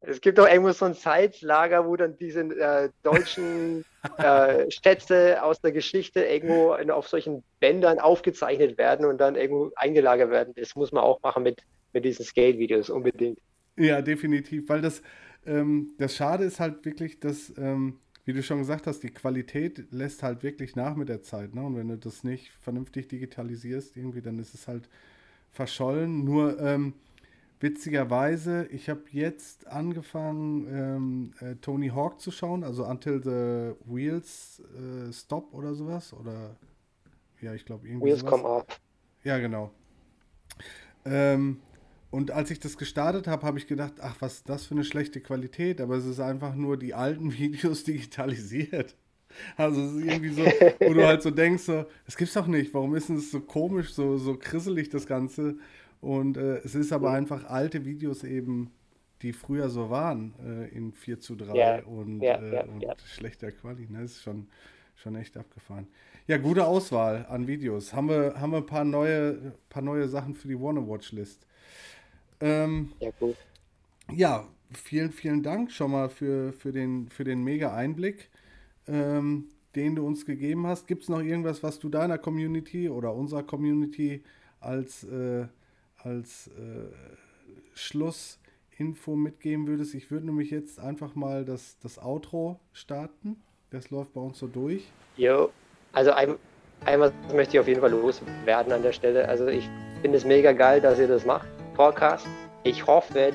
Es gibt auch irgendwo so ein Zeitlager, wo dann diese äh, deutschen äh, Städte aus der Geschichte irgendwo auf solchen Bändern aufgezeichnet werden und dann irgendwo eingelagert werden. Das muss man auch machen mit, mit diesen Skate-Videos unbedingt. Ja, definitiv, weil das, ähm, das Schade ist halt wirklich, dass, ähm, wie du schon gesagt hast, die Qualität lässt halt wirklich nach mit der Zeit. Ne? Und wenn du das nicht vernünftig digitalisierst, irgendwie, dann ist es halt verschollen. Nur, ähm, witzigerweise, ich habe jetzt angefangen, ähm, äh, Tony Hawk zu schauen, also Until the Wheels äh, Stop oder sowas. Oder ja, ich glaube irgendwie. Wheels come up. Ja, genau. Ähm, und als ich das gestartet habe, habe ich gedacht, ach, was ist das für eine schlechte Qualität, aber es ist einfach nur die alten Videos digitalisiert. Also es ist irgendwie so, wo du halt so denkst, so, das gibt's doch nicht, warum ist es so komisch, so, so krisselig das Ganze? Und äh, es ist aber einfach alte Videos eben, die früher so waren, äh, in 4 zu 3 ja, und, ja, äh, ja, und schlechter Quali. Ne? Das ist schon, schon echt abgefahren. Ja, gute Auswahl an Videos. Haben wir, haben wir ein paar neue, paar neue Sachen für die Wanna Watch List. Ähm, ja, cool. Ja, vielen, vielen Dank schon mal für, für, den, für den mega Einblick, ähm, den du uns gegeben hast. Gibt es noch irgendwas, was du deiner Community oder unserer Community als, äh, als äh, Schlussinfo mitgeben würdest? Ich würde nämlich jetzt einfach mal das, das Outro starten. Das läuft bei uns so durch. Jo, also ein, einmal möchte ich auf jeden Fall loswerden an der Stelle. Also ich finde es mega geil, dass ihr das macht, Podcast. Ich hoffe,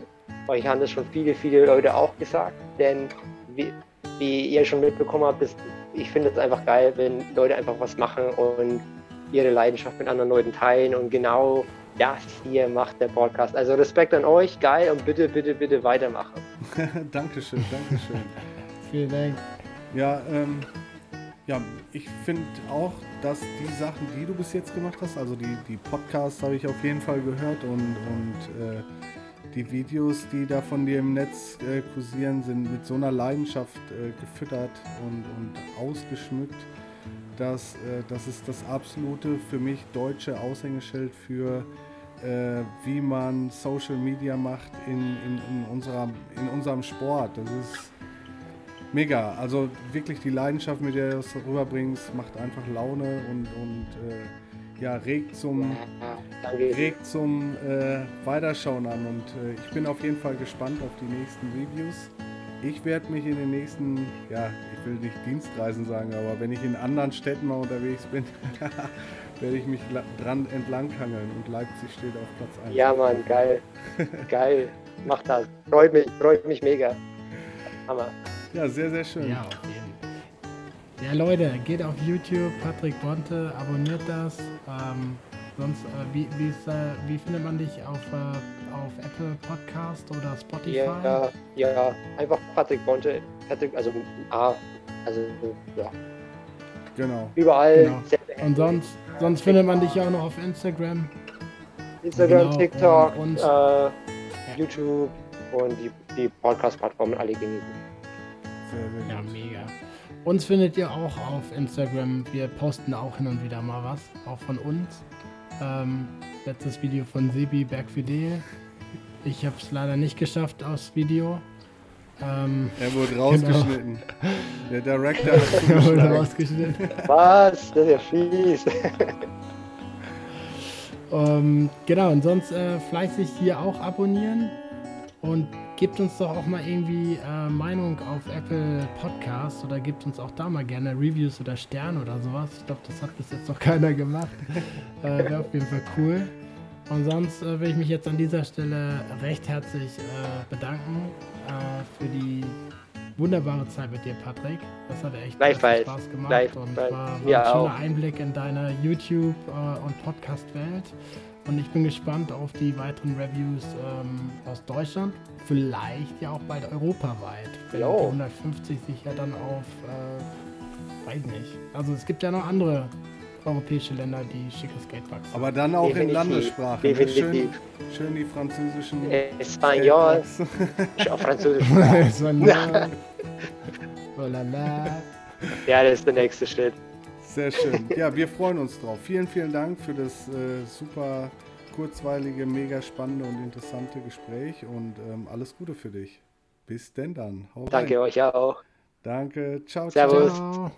euch haben das schon viele, viele Leute auch gesagt, denn wie, wie ihr schon mitbekommen habt, ist, ich finde es einfach geil, wenn Leute einfach was machen und ihre Leidenschaft mit anderen Leuten teilen und genau das hier macht der Podcast. Also Respekt an euch, geil und bitte, bitte, bitte weitermachen. Dankeschön, Dankeschön. Vielen Dank. Ja, ähm, ja, ich finde auch, dass die Sachen, die du bis jetzt gemacht hast, also die, die Podcasts habe ich auf jeden Fall gehört und, und äh, die Videos, die da von dir im Netz äh, kursieren, sind mit so einer Leidenschaft äh, gefüttert und, und ausgeschmückt, dass äh, das ist das absolute für mich deutsche Aushängeschild für äh, wie man Social Media macht in, in, in, unserer, in unserem Sport. Das ist mega. Also wirklich die Leidenschaft, mit der du es rüberbringst, macht einfach Laune und, und äh, ja, regt zum, regt zum äh, Weiterschauen an. Und äh, ich bin auf jeden Fall gespannt auf die nächsten Reviews. Ich werde mich in den nächsten, ja, ich will nicht Dienstreisen sagen, aber wenn ich in anderen Städten mal unterwegs bin, werde ich mich dran entlanghangeln und Leipzig steht auf Platz 1. Ja, Mann, geil. geil. Mach das. Freut mich, freut mich mega. Hammer. Ja, sehr, sehr schön. Ja, auf jeden Fall. Ja, Leute, geht auf YouTube, Patrick Bonte, abonniert das. Ähm, sonst, äh, wie, wie, ist, äh, wie findet man dich auf, äh, auf Apple Podcast oder Spotify? Ja, ja, einfach Patrick Bonte, Patrick, also A, also ja. Genau. Überall. Genau. Und sonst, sonst findet man dich ja auch noch auf Instagram. Instagram, genau. TikTok, und, äh, YouTube und die, die Podcast-Plattformen alle genießen. Ja, mega. Uns findet ihr auch auf Instagram. Wir posten auch hin und wieder mal was, auch von uns. Ähm, letztes Video von Sebi Bergfidel. Ich habe es leider nicht geschafft aus Video. Ähm, er wurde rausgeschnitten. Genau. Der Director er wurde rausgeschnitten. Was? Das ist ja fies. ähm, genau, und sonst äh, fleißig hier auch abonnieren. Und gebt uns doch auch mal irgendwie äh, Meinung auf Apple Podcasts oder gebt uns auch da mal gerne Reviews oder Sterne oder sowas. Ich glaube, das hat bis jetzt noch keiner gemacht. äh, Wäre auf jeden Fall cool. Und sonst äh, will ich mich jetzt an dieser Stelle recht herzlich äh, bedanken äh, für die wunderbare Zeit mit dir, Patrick. Das hat echt Spaß gemacht Gleich und war, war ein schöner auch. Einblick in deine YouTube- äh, und Podcast-Welt. Und ich bin gespannt auf die weiteren Reviews ähm, aus Deutschland. Vielleicht ja auch bald europaweit. Wenn jo. die 150 sich ja dann auf, äh, weiß nicht. Also es gibt ja noch andere europäische Länder, die schicke Skateparks haben. Aber dann auch Definitiv. in Landessprache. Schön, schön die französischen. Espanol. ich auch Französisch. Espanol. oh la la. Ja, das ist der nächste Schritt. Sehr schön. Ja, wir freuen uns drauf. Vielen, vielen Dank für das äh, super kurzweilige, mega spannende und interessante Gespräch und ähm, alles Gute für dich. Bis denn dann. Hau Danke rein. euch auch. Danke. Ciao, Servus. ciao.